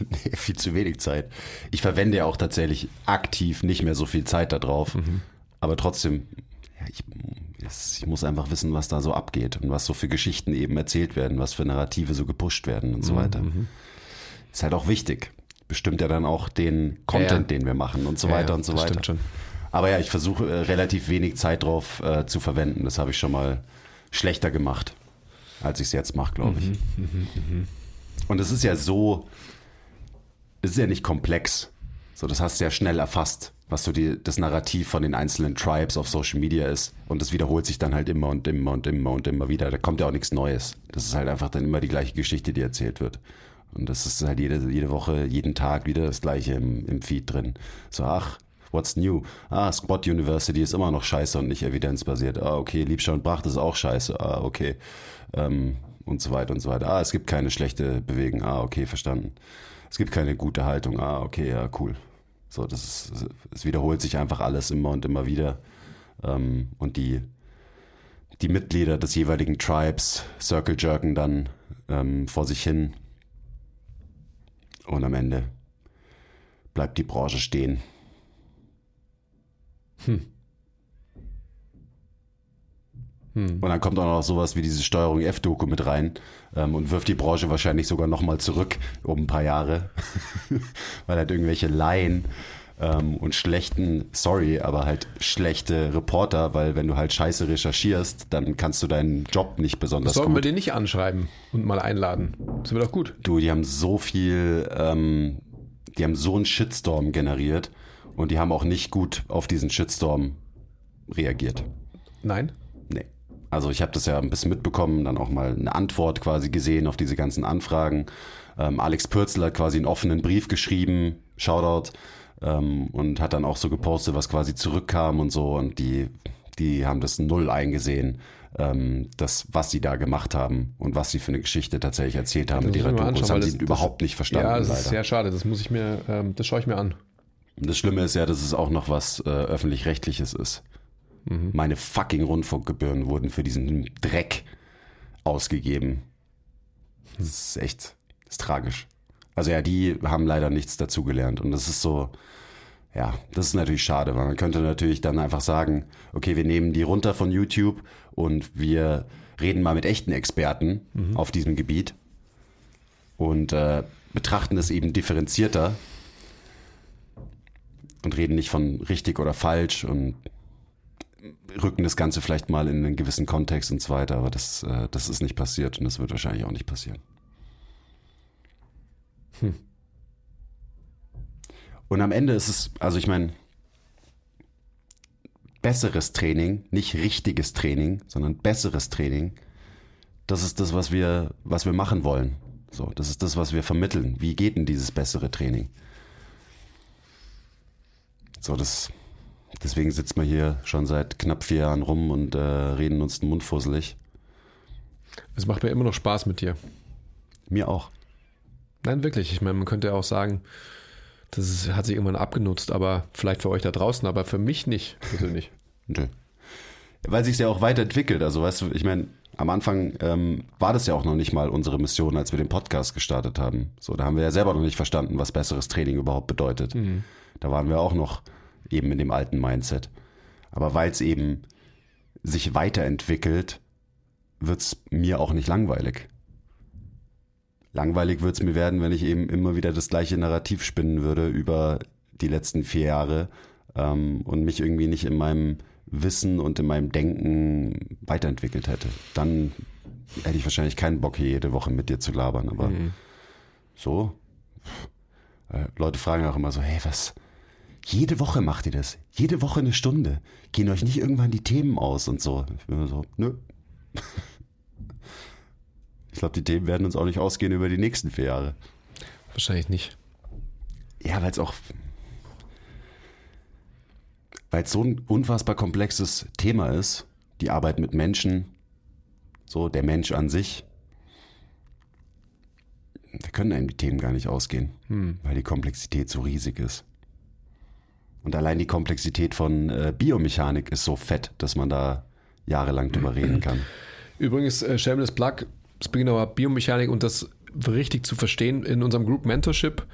Nee, viel zu wenig Zeit. Ich verwende ja auch tatsächlich aktiv nicht mehr so viel Zeit darauf. Aber trotzdem, ja, ich, ich muss einfach wissen, was da so abgeht und was so für Geschichten eben erzählt werden, was für Narrative so gepusht werden und so weiter. Ist halt auch wichtig. Bestimmt ja dann auch den Content, Ja, ja. den wir machen und so weiter und so weiter. stimmt schon. Aber ja, ich versuche äh, relativ wenig Zeit drauf äh, zu verwenden. Das habe ich schon mal schlechter gemacht, als ich es jetzt mache, glaube ich. Und es ist ja so, es ist ja nicht komplex. So, das hast du ja schnell erfasst, was so die, das Narrativ von den einzelnen Tribes auf Social Media ist. Und das wiederholt sich dann halt immer und immer und immer und immer wieder. Da kommt ja auch nichts Neues. Das ist halt einfach dann immer die gleiche Geschichte, die erzählt wird. Und das ist halt jede, jede Woche, jeden Tag wieder das gleiche im, im Feed drin. So, ach, what's new? Ah, Squat University ist immer noch scheiße und nicht evidenzbasiert. Ah, okay, Liebscher und Bracht ist auch scheiße. Ah, okay. Ähm, und so weiter und so weiter. Ah, es gibt keine schlechte Bewegung. Ah, okay, verstanden. Es gibt keine gute Haltung. Ah, okay, ja, cool. So, das ist, es wiederholt sich einfach alles immer und immer wieder. Ähm, und die, die Mitglieder des jeweiligen Tribes Circle Jerken dann ähm, vor sich hin. Und am Ende bleibt die Branche stehen. Hm. Hm. Und dann kommt auch noch sowas wie diese Steuerung F-Doku mit rein ähm, und wirft die Branche wahrscheinlich sogar nochmal zurück um ein paar Jahre, weil halt irgendwelche Laien ähm, und schlechten, sorry, aber halt schlechte Reporter, weil wenn du halt scheiße recherchierst, dann kannst du deinen Job nicht besonders Sollen gut. wir den nicht anschreiben und mal einladen? Das wird doch gut. Du, die haben so viel, ähm, die haben so einen Shitstorm generiert und die haben auch nicht gut auf diesen Shitstorm reagiert. Nein? Also ich habe das ja ein bisschen mitbekommen, dann auch mal eine Antwort quasi gesehen auf diese ganzen Anfragen. Ähm, Alex Pürzel hat quasi einen offenen Brief geschrieben, Shoutout, ähm, und hat dann auch so gepostet, was quasi zurückkam und so. Und die, die haben das null eingesehen, ähm, das, was sie da gemacht haben und was sie für eine Geschichte tatsächlich erzählt haben mit muss ihrer Doku. Das haben weil sie das- überhaupt nicht verstanden. Ja, das leider. ist sehr schade. Das muss ich mir, ähm, das schaue ich mir an. Das Schlimme ist ja, dass es auch noch was äh, öffentlich-rechtliches ist. Meine fucking Rundfunkgebühren wurden für diesen Dreck ausgegeben. Das ist echt, das ist tragisch. Also ja, die haben leider nichts dazugelernt. Und das ist so, ja, das ist natürlich schade, weil man könnte natürlich dann einfach sagen, okay, wir nehmen die runter von YouTube und wir reden mal mit echten Experten auf diesem Gebiet und äh, betrachten es eben differenzierter und reden nicht von richtig oder falsch und rücken das Ganze vielleicht mal in einen gewissen Kontext und so weiter, aber das, äh, das ist nicht passiert und das wird wahrscheinlich auch nicht passieren. Und am Ende ist es, also ich meine, besseres Training, nicht richtiges Training, sondern besseres Training, das ist das, was wir, was wir machen wollen. So, das ist das, was wir vermitteln. Wie geht denn dieses bessere Training? So, das, deswegen sitzt man hier schon seit knapp vier Jahren rum und äh, reden uns den Mund fusselig. Es macht mir immer noch Spaß mit dir. Mir auch. Nein, wirklich. Ich meine, man könnte ja auch sagen, das ist, hat sich irgendwann abgenutzt, aber vielleicht für euch da draußen, aber für mich nicht persönlich. Nö. Weil sich ja auch weiterentwickelt. Also, weißt du, ich meine, am Anfang ähm, war das ja auch noch nicht mal unsere Mission, als wir den Podcast gestartet haben. So, da haben wir ja selber noch nicht verstanden, was besseres Training überhaupt bedeutet. Da waren wir auch noch eben in dem alten Mindset. Aber weil es eben sich weiterentwickelt, wird es mir auch nicht langweilig. Langweilig wird es mir werden, wenn ich eben immer wieder das gleiche Narrativ spinnen würde über die letzten vier Jahre ähm, und mich irgendwie nicht in meinem Wissen und in meinem Denken weiterentwickelt hätte. Dann hätte ich wahrscheinlich keinen Bock, hier jede Woche mit dir zu labern. Aber so, äh, Leute fragen auch immer so, hey, was? Jede Woche macht ihr das? Jede Woche eine Stunde? Gehen euch nicht irgendwann die Themen aus und so? Ich bin immer so, nö. Ich glaube, die Themen werden uns auch nicht ausgehen über die nächsten vier Jahre. Wahrscheinlich nicht. Ja, weil es auch, weil es so ein unfassbar komplexes Thema ist, die Arbeit mit Menschen, so der Mensch an sich. Da können einem die Themen gar nicht ausgehen, weil die Komplexität so riesig ist. Und allein die Komplexität von äh, Biomechanik ist so fett, dass man da jahrelang drüber reden kann. Übrigens, äh, Shameless Plug, of Biomechanik und das richtig zu verstehen, in unserem Group Mentorship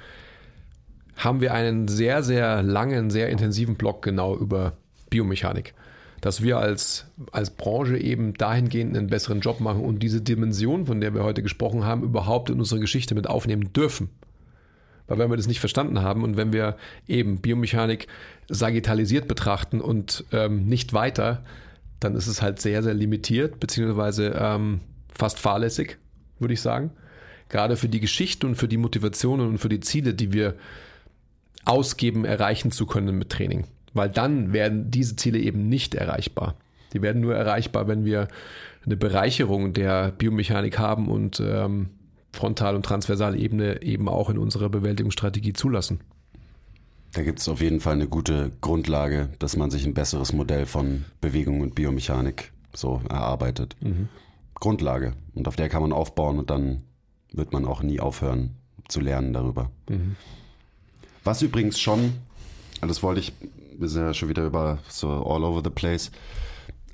haben wir einen sehr, sehr langen, sehr intensiven Blog genau über Biomechanik. Dass wir als, als Branche eben dahingehend einen besseren Job machen und diese Dimension, von der wir heute gesprochen haben, überhaupt in unsere Geschichte mit aufnehmen dürfen. Weil wenn wir das nicht verstanden haben und wenn wir eben Biomechanik sagittalisiert betrachten und ähm, nicht weiter, dann ist es halt sehr, sehr limitiert, beziehungsweise ähm, fast fahrlässig, würde ich sagen. Gerade für die Geschichte und für die Motivationen und für die Ziele, die wir ausgeben, erreichen zu können mit Training. Weil dann werden diese Ziele eben nicht erreichbar. Die werden nur erreichbar, wenn wir eine Bereicherung der Biomechanik haben und ähm, Frontal- und Transversalebene eben auch in unserer Bewältigungsstrategie zulassen. Da gibt es auf jeden Fall eine gute Grundlage, dass man sich ein besseres Modell von Bewegung und Biomechanik so erarbeitet. Grundlage. Und auf der kann man aufbauen und dann wird man auch nie aufhören zu lernen darüber. Was übrigens schon, das wollte ich, wir sind ja schon wieder über so all over the place,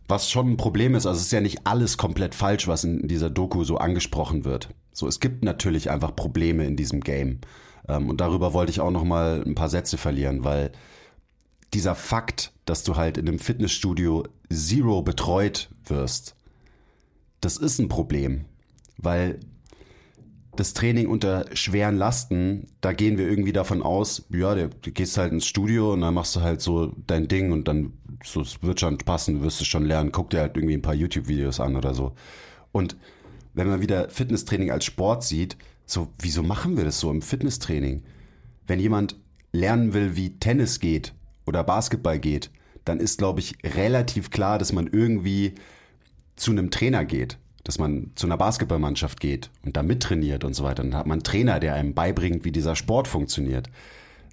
was schon ein Problem ist, also es ist ja nicht alles komplett falsch, was in dieser Doku so angesprochen wird. So, es gibt natürlich einfach Probleme in diesem Game. Ähm, und darüber wollte ich auch noch mal ein paar Sätze verlieren, weil dieser Fakt, dass du halt in einem Fitnessstudio zero betreut wirst, das ist ein Problem, weil das Training unter schweren Lasten, da gehen wir irgendwie davon aus, ja, du gehst halt ins Studio und dann machst du halt so dein Ding und dann so, es wird schon passen, du wirst es schon lernen, guck dir halt irgendwie ein paar YouTube-Videos an oder so. Und wenn man wieder Fitnesstraining als Sport sieht, so, wieso machen wir das so im Fitnesstraining? Wenn jemand lernen will, wie Tennis geht oder Basketball geht, dann ist, glaube ich, relativ klar, dass man irgendwie zu einem Trainer geht dass man zu einer Basketballmannschaft geht und da mittrainiert und so weiter. Dann hat man einen Trainer, der einem beibringt, wie dieser Sport funktioniert.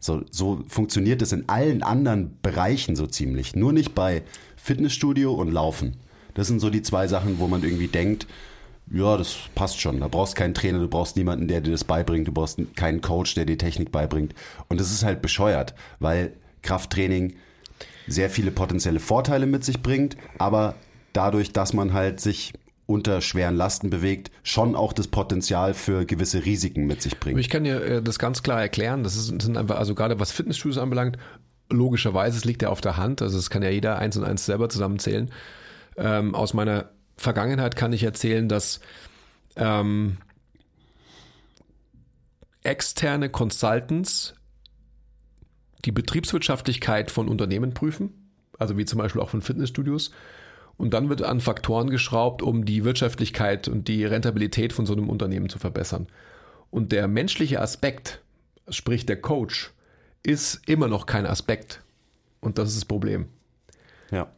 So, so funktioniert es in allen anderen Bereichen so ziemlich. Nur nicht bei Fitnessstudio und Laufen. Das sind so die zwei Sachen, wo man irgendwie denkt, ja, das passt schon. Da brauchst keinen Trainer, du brauchst niemanden, der dir das beibringt, du brauchst keinen Coach, der dir Technik beibringt. Und das ist halt bescheuert, weil Krafttraining sehr viele potenzielle Vorteile mit sich bringt, aber dadurch, dass man halt sich unter schweren Lasten bewegt, schon auch das Potenzial für gewisse Risiken mit sich bringt. Ich kann dir äh, das ganz klar erklären. Das sind einfach, also gerade was Fitnessstudios anbelangt, logischerweise, es liegt ja auf der Hand. Also es kann ja jeder eins und eins selber zusammenzählen. Ähm, aus meiner Vergangenheit kann ich erzählen, dass ähm, externe Consultants die Betriebswirtschaftlichkeit von Unternehmen prüfen, also wie zum Beispiel auch von Fitnessstudios, und dann wird an Faktoren geschraubt, um die Wirtschaftlichkeit und die Rentabilität von so einem Unternehmen zu verbessern. Und der menschliche Aspekt, sprich der Coach, ist immer noch kein Aspekt. Und das ist das Problem. Ja.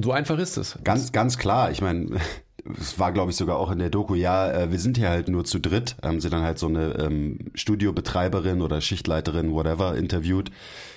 So einfach ist es. Ganz, ganz klar. Ich meine, es war, glaube ich, sogar auch in der Doku, ja, äh, wir sind hier halt nur zu dritt. Haben sie dann halt so eine ähm, Studiobetreiberin oder Schichtleiterin, whatever, interviewt.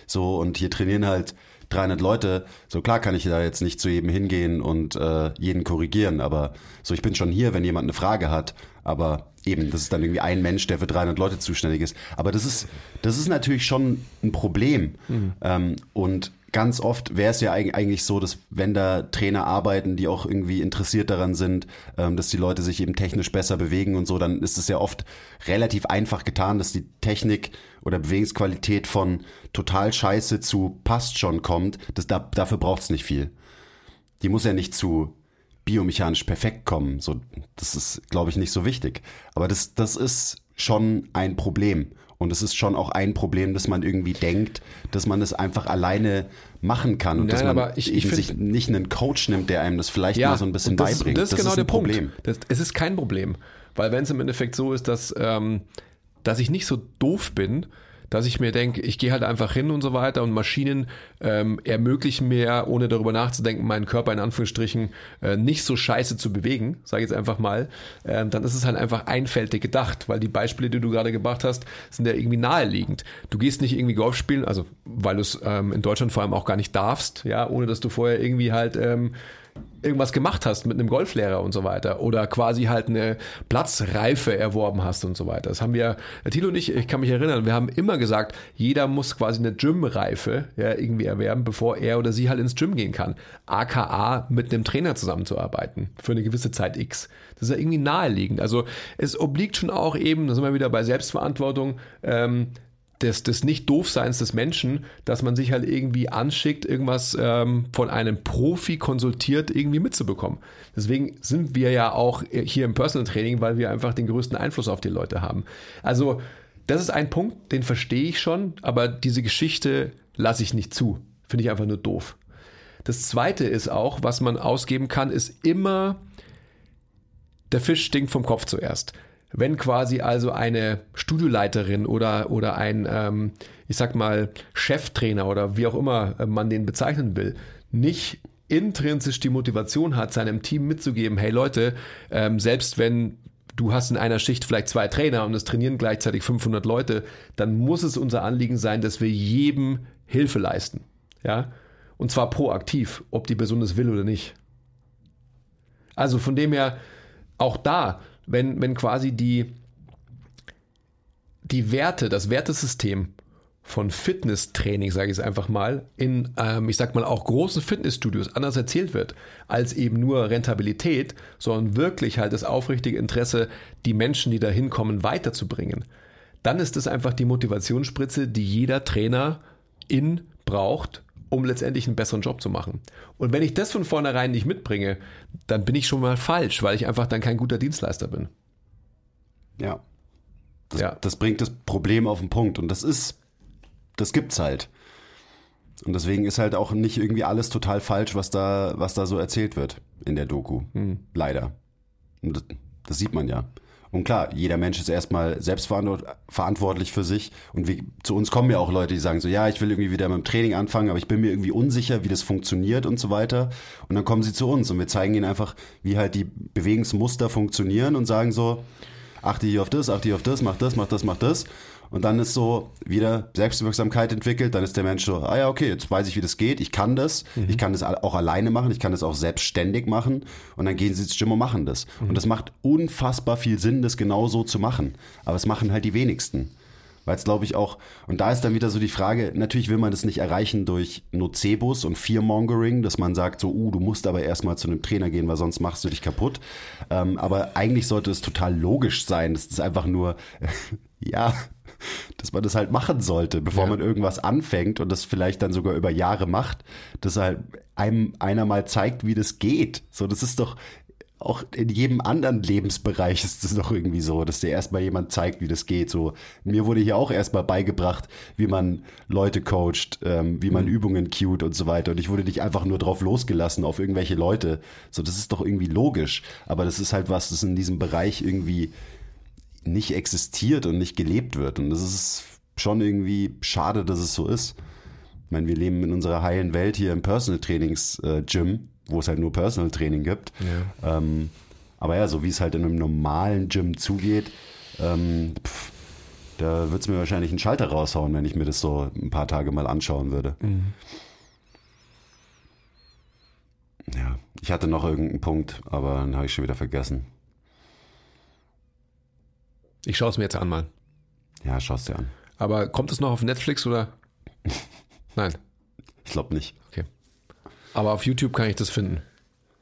So, und hier trainieren halt 300 Leute, so klar kann ich da jetzt nicht zu jedem hingehen und äh, jeden korrigieren, aber so ich bin schon hier, wenn jemand eine Frage hat, aber eben, das ist dann irgendwie ein Mensch, der für 300 Leute zuständig ist. Aber das ist, das ist natürlich schon ein Problem. Mhm. Ähm, und ganz oft wäre es ja eigentlich so, dass wenn da Trainer arbeiten, die auch irgendwie interessiert daran sind, ähm, dass die Leute sich eben technisch besser bewegen und so, dann ist es ja oft relativ einfach getan, dass die Technik oder Bewegungsqualität von total scheiße zu passt schon kommt. Das, da, dafür braucht es nicht viel. Die muss ja nicht zu biomechanisch perfekt kommen. So, das ist, glaube ich, nicht so wichtig. Aber das, das ist schon ein Problem. Und es ist schon auch ein Problem, dass man irgendwie denkt, dass man es einfach alleine machen kann und Nein, dass man ich, ich sich nicht einen Coach nimmt, der einem das vielleicht ja, mal so ein bisschen das, beibringt. Das ist das genau ist der Problem. Das, es ist kein Problem, weil wenn es im Endeffekt so ist, dass, ähm, dass ich nicht so doof bin, dass ich mir denke, ich gehe halt einfach hin und so weiter und Maschinen ähm, ermöglichen mir, ohne darüber nachzudenken, meinen Körper in Anführungsstrichen äh, nicht so scheiße zu bewegen, sage ich jetzt einfach mal, ähm, dann ist es halt einfach einfältig gedacht, weil die Beispiele, die du gerade gebracht hast, sind ja irgendwie naheliegend. Du gehst nicht irgendwie Golf spielen, also weil du es ähm, in Deutschland vor allem auch gar nicht darfst, ja, ohne dass du vorher irgendwie halt ähm, irgendwas gemacht hast mit einem Golflehrer und so weiter oder quasi halt eine Platzreife erworben hast und so weiter. Das haben wir, Tilo und ich, ich kann mich erinnern, wir haben immer gesagt, jeder muss quasi eine Gymreife ja, irgendwie erwerben, bevor er oder sie halt ins Gym gehen kann. AKA mit einem Trainer zusammenzuarbeiten für eine gewisse Zeit X. Das ist ja irgendwie naheliegend. Also es obliegt schon auch eben, da sind wir wieder bei Selbstverantwortung, ähm, des, des Nicht-Doofseins des Menschen, dass man sich halt irgendwie anschickt, irgendwas ähm, von einem Profi konsultiert irgendwie mitzubekommen. Deswegen sind wir ja auch hier im Personal Training, weil wir einfach den größten Einfluss auf die Leute haben. Also, das ist ein Punkt, den verstehe ich schon, aber diese Geschichte lasse ich nicht zu. Finde ich einfach nur doof. Das zweite ist auch, was man ausgeben kann, ist immer der Fisch stinkt vom Kopf zuerst. Wenn quasi also eine Studioleiterin oder, oder ein, ähm, ich sag mal, Cheftrainer oder wie auch immer man den bezeichnen will, nicht intrinsisch die Motivation hat, seinem Team mitzugeben, hey Leute, ähm, selbst wenn du hast in einer Schicht vielleicht zwei Trainer und es trainieren gleichzeitig 500 Leute, dann muss es unser Anliegen sein, dass wir jedem Hilfe leisten. Ja? Und zwar proaktiv, ob die Person es will oder nicht. Also von dem her, auch da, wenn, wenn quasi die, die Werte, das Wertesystem von Fitnesstraining, sage ich es einfach mal, in, ähm, ich sag mal, auch großen Fitnessstudios anders erzählt wird, als eben nur Rentabilität, sondern wirklich halt das aufrichtige Interesse, die Menschen, die da hinkommen, weiterzubringen, dann ist es einfach die Motivationsspritze, die jeder Trainer in braucht, um letztendlich einen besseren Job zu machen. Und wenn ich das von vornherein nicht mitbringe, dann bin ich schon mal falsch, weil ich einfach dann kein guter Dienstleister bin. Ja. Das, Ja. das bringt das Problem auf den Punkt. Und das ist, das gibt's halt. Und deswegen ist halt auch nicht irgendwie alles total falsch, was da, was da so erzählt wird in der Doku. Leider. Und das, das sieht man ja. Und klar, jeder Mensch ist erstmal selbstverantwortlich für sich. Und wir, zu uns kommen ja auch Leute, die sagen so, ja, ich will irgendwie wieder mit dem Training anfangen, aber ich bin mir irgendwie unsicher, wie das funktioniert und so weiter. Und dann kommen sie zu uns und wir zeigen ihnen einfach, wie halt die Bewegungsmuster funktionieren und sagen so, achte hier auf das, achte hier auf das, mach das, mach das, mach das. Und dann ist so wieder Selbstwirksamkeit entwickelt, dann ist der Mensch so, ah ja, okay, jetzt weiß ich, wie das geht, ich kann das, ich kann das auch alleine machen, ich kann das auch selbstständig machen und dann gehen sie ins Gym und machen das. Und das macht unfassbar viel Sinn, das genauso zu machen. Aber es machen halt die wenigsten. Weil es glaube ich auch, und da ist dann wieder so die Frage, natürlich will man das nicht erreichen durch Nocebus und Fearmongering, dass man sagt so, uh, du musst aber erstmal zu einem Trainer gehen, weil sonst machst du dich kaputt. Ähm, aber eigentlich sollte es total logisch sein, dass das einfach nur, ja, dass man das halt machen sollte, bevor Ja. man irgendwas anfängt und das vielleicht dann sogar über Jahre macht, dass halt einem einer mal zeigt, wie das geht. So, das ist doch, auch in jedem anderen Lebensbereich ist es doch irgendwie so, dass dir erstmal jemand zeigt, wie das geht. So, mir wurde hier auch erstmal beigebracht, wie man Leute coacht, ähm, wie man Übungen cued und so weiter. Und ich wurde nicht einfach nur drauf losgelassen auf irgendwelche Leute. So, das ist doch irgendwie logisch. Aber das ist halt was, das in diesem Bereich irgendwie nicht existiert und nicht gelebt wird. Und das ist schon irgendwie schade, dass es so ist. Ich meine, wir leben in unserer heilen Welt hier im Personal Trainings äh, Gym, wo es halt nur Personal Training gibt. Ähm, aber ja, so wie es halt in einem normalen Gym zugeht, ähm, pff, da wird es mir wahrscheinlich einen Schalter raushauen, wenn ich mir das so ein paar Tage mal anschauen würde. Ja, ich hatte noch irgendeinen Punkt, aber dann habe ich schon wieder vergessen. Ich schaue es mir jetzt an mal. Ja, schau's dir an. Aber kommt es noch auf Netflix oder? Nein. Ich glaube nicht. Okay. Aber auf YouTube kann ich das finden.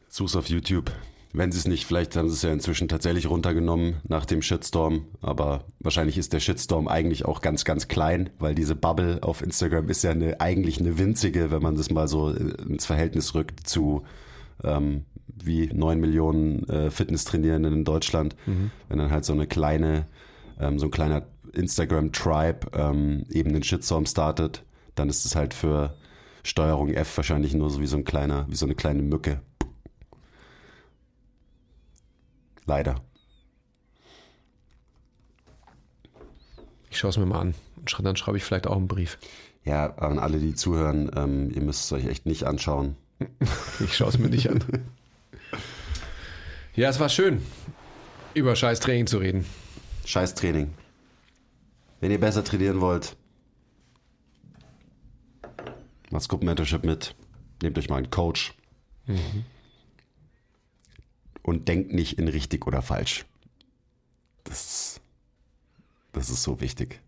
Such's auf YouTube. Wenn sie es nicht, vielleicht haben sie es ja inzwischen tatsächlich runtergenommen nach dem Shitstorm. Aber wahrscheinlich ist der Shitstorm eigentlich auch ganz, ganz klein, weil diese Bubble auf Instagram ist ja eine, eigentlich eine winzige, wenn man das mal so ins Verhältnis rückt zu ähm, wie neun Millionen äh, Fitnesstrainierenden in Deutschland. Wenn dann halt so eine kleine, ähm, so ein kleiner Instagram-Tribe ähm, eben den Shitstorm startet, dann ist es halt für Steuerung F wahrscheinlich nur so wie so ein kleiner, wie so eine kleine Mücke. Leider. Ich schaue es mir mal an. Und dann schreibe ich vielleicht auch einen Brief. Ja, an alle, die zuhören, ähm, ihr müsst es euch echt nicht anschauen. Ich schaue es mir nicht an. Ja, es war schön, über scheiß Training zu reden. Scheiß Training. Wenn ihr besser trainieren wollt, macht Scope Mentorship mit. Nehmt euch mal einen Coach. Und denkt nicht in richtig oder falsch. Das, das ist so wichtig.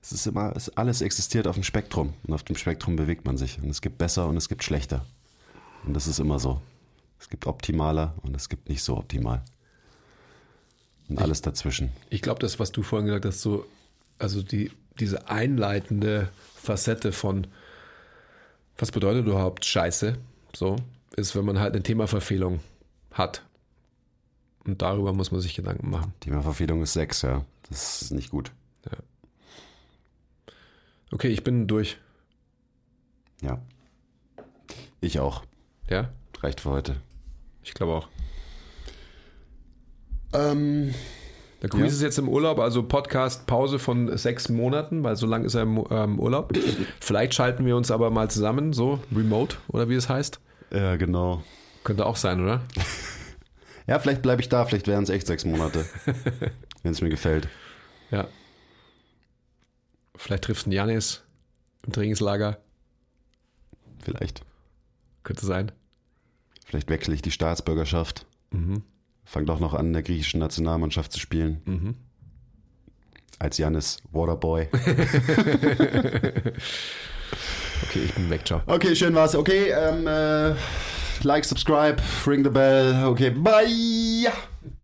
Es ist immer, es, alles existiert auf dem Spektrum. Und auf dem Spektrum bewegt man sich. Und es gibt besser und es gibt schlechter. Und das ist immer so. Es gibt optimaler und es gibt nicht so optimal. Und alles dazwischen. Ich glaube, das, was du vorhin gesagt hast, so, also die, diese einleitende Facette von, was bedeutet überhaupt Scheiße, so, ist, wenn man halt eine Themaverfehlung hat. Und darüber muss man sich Gedanken machen. Themaverfehlung ist Sex, ja. Das ist nicht gut. Okay, ich bin durch. Ja. Ich auch. Ja, Reicht für heute. ich glaube auch. Ähm, Der Quiz Ja. ist jetzt im Urlaub, also Podcast-Pause von sechs Monaten, weil so lange ist er im ähm, Urlaub. Vielleicht schalten wir uns aber mal zusammen, so remote oder wie es heißt. ja, genau. Könnte auch sein, oder? Ja, vielleicht bleibe ich da. Vielleicht wären es echt sechs Monate. wenn es mir gefällt. Ja. Vielleicht triffst du einen Janis im Trainingslager. Vielleicht. Könnte sein. Vielleicht wechsle ich die Staatsbürgerschaft. Mhm. Fang doch noch an, in der griechischen Nationalmannschaft zu spielen. Mhm. als Janis Waterboy. Okay, ich bin weg, ciao. Okay, schön war's. Okay, ähm, äh, like, subscribe, ring the bell. Okay, bye.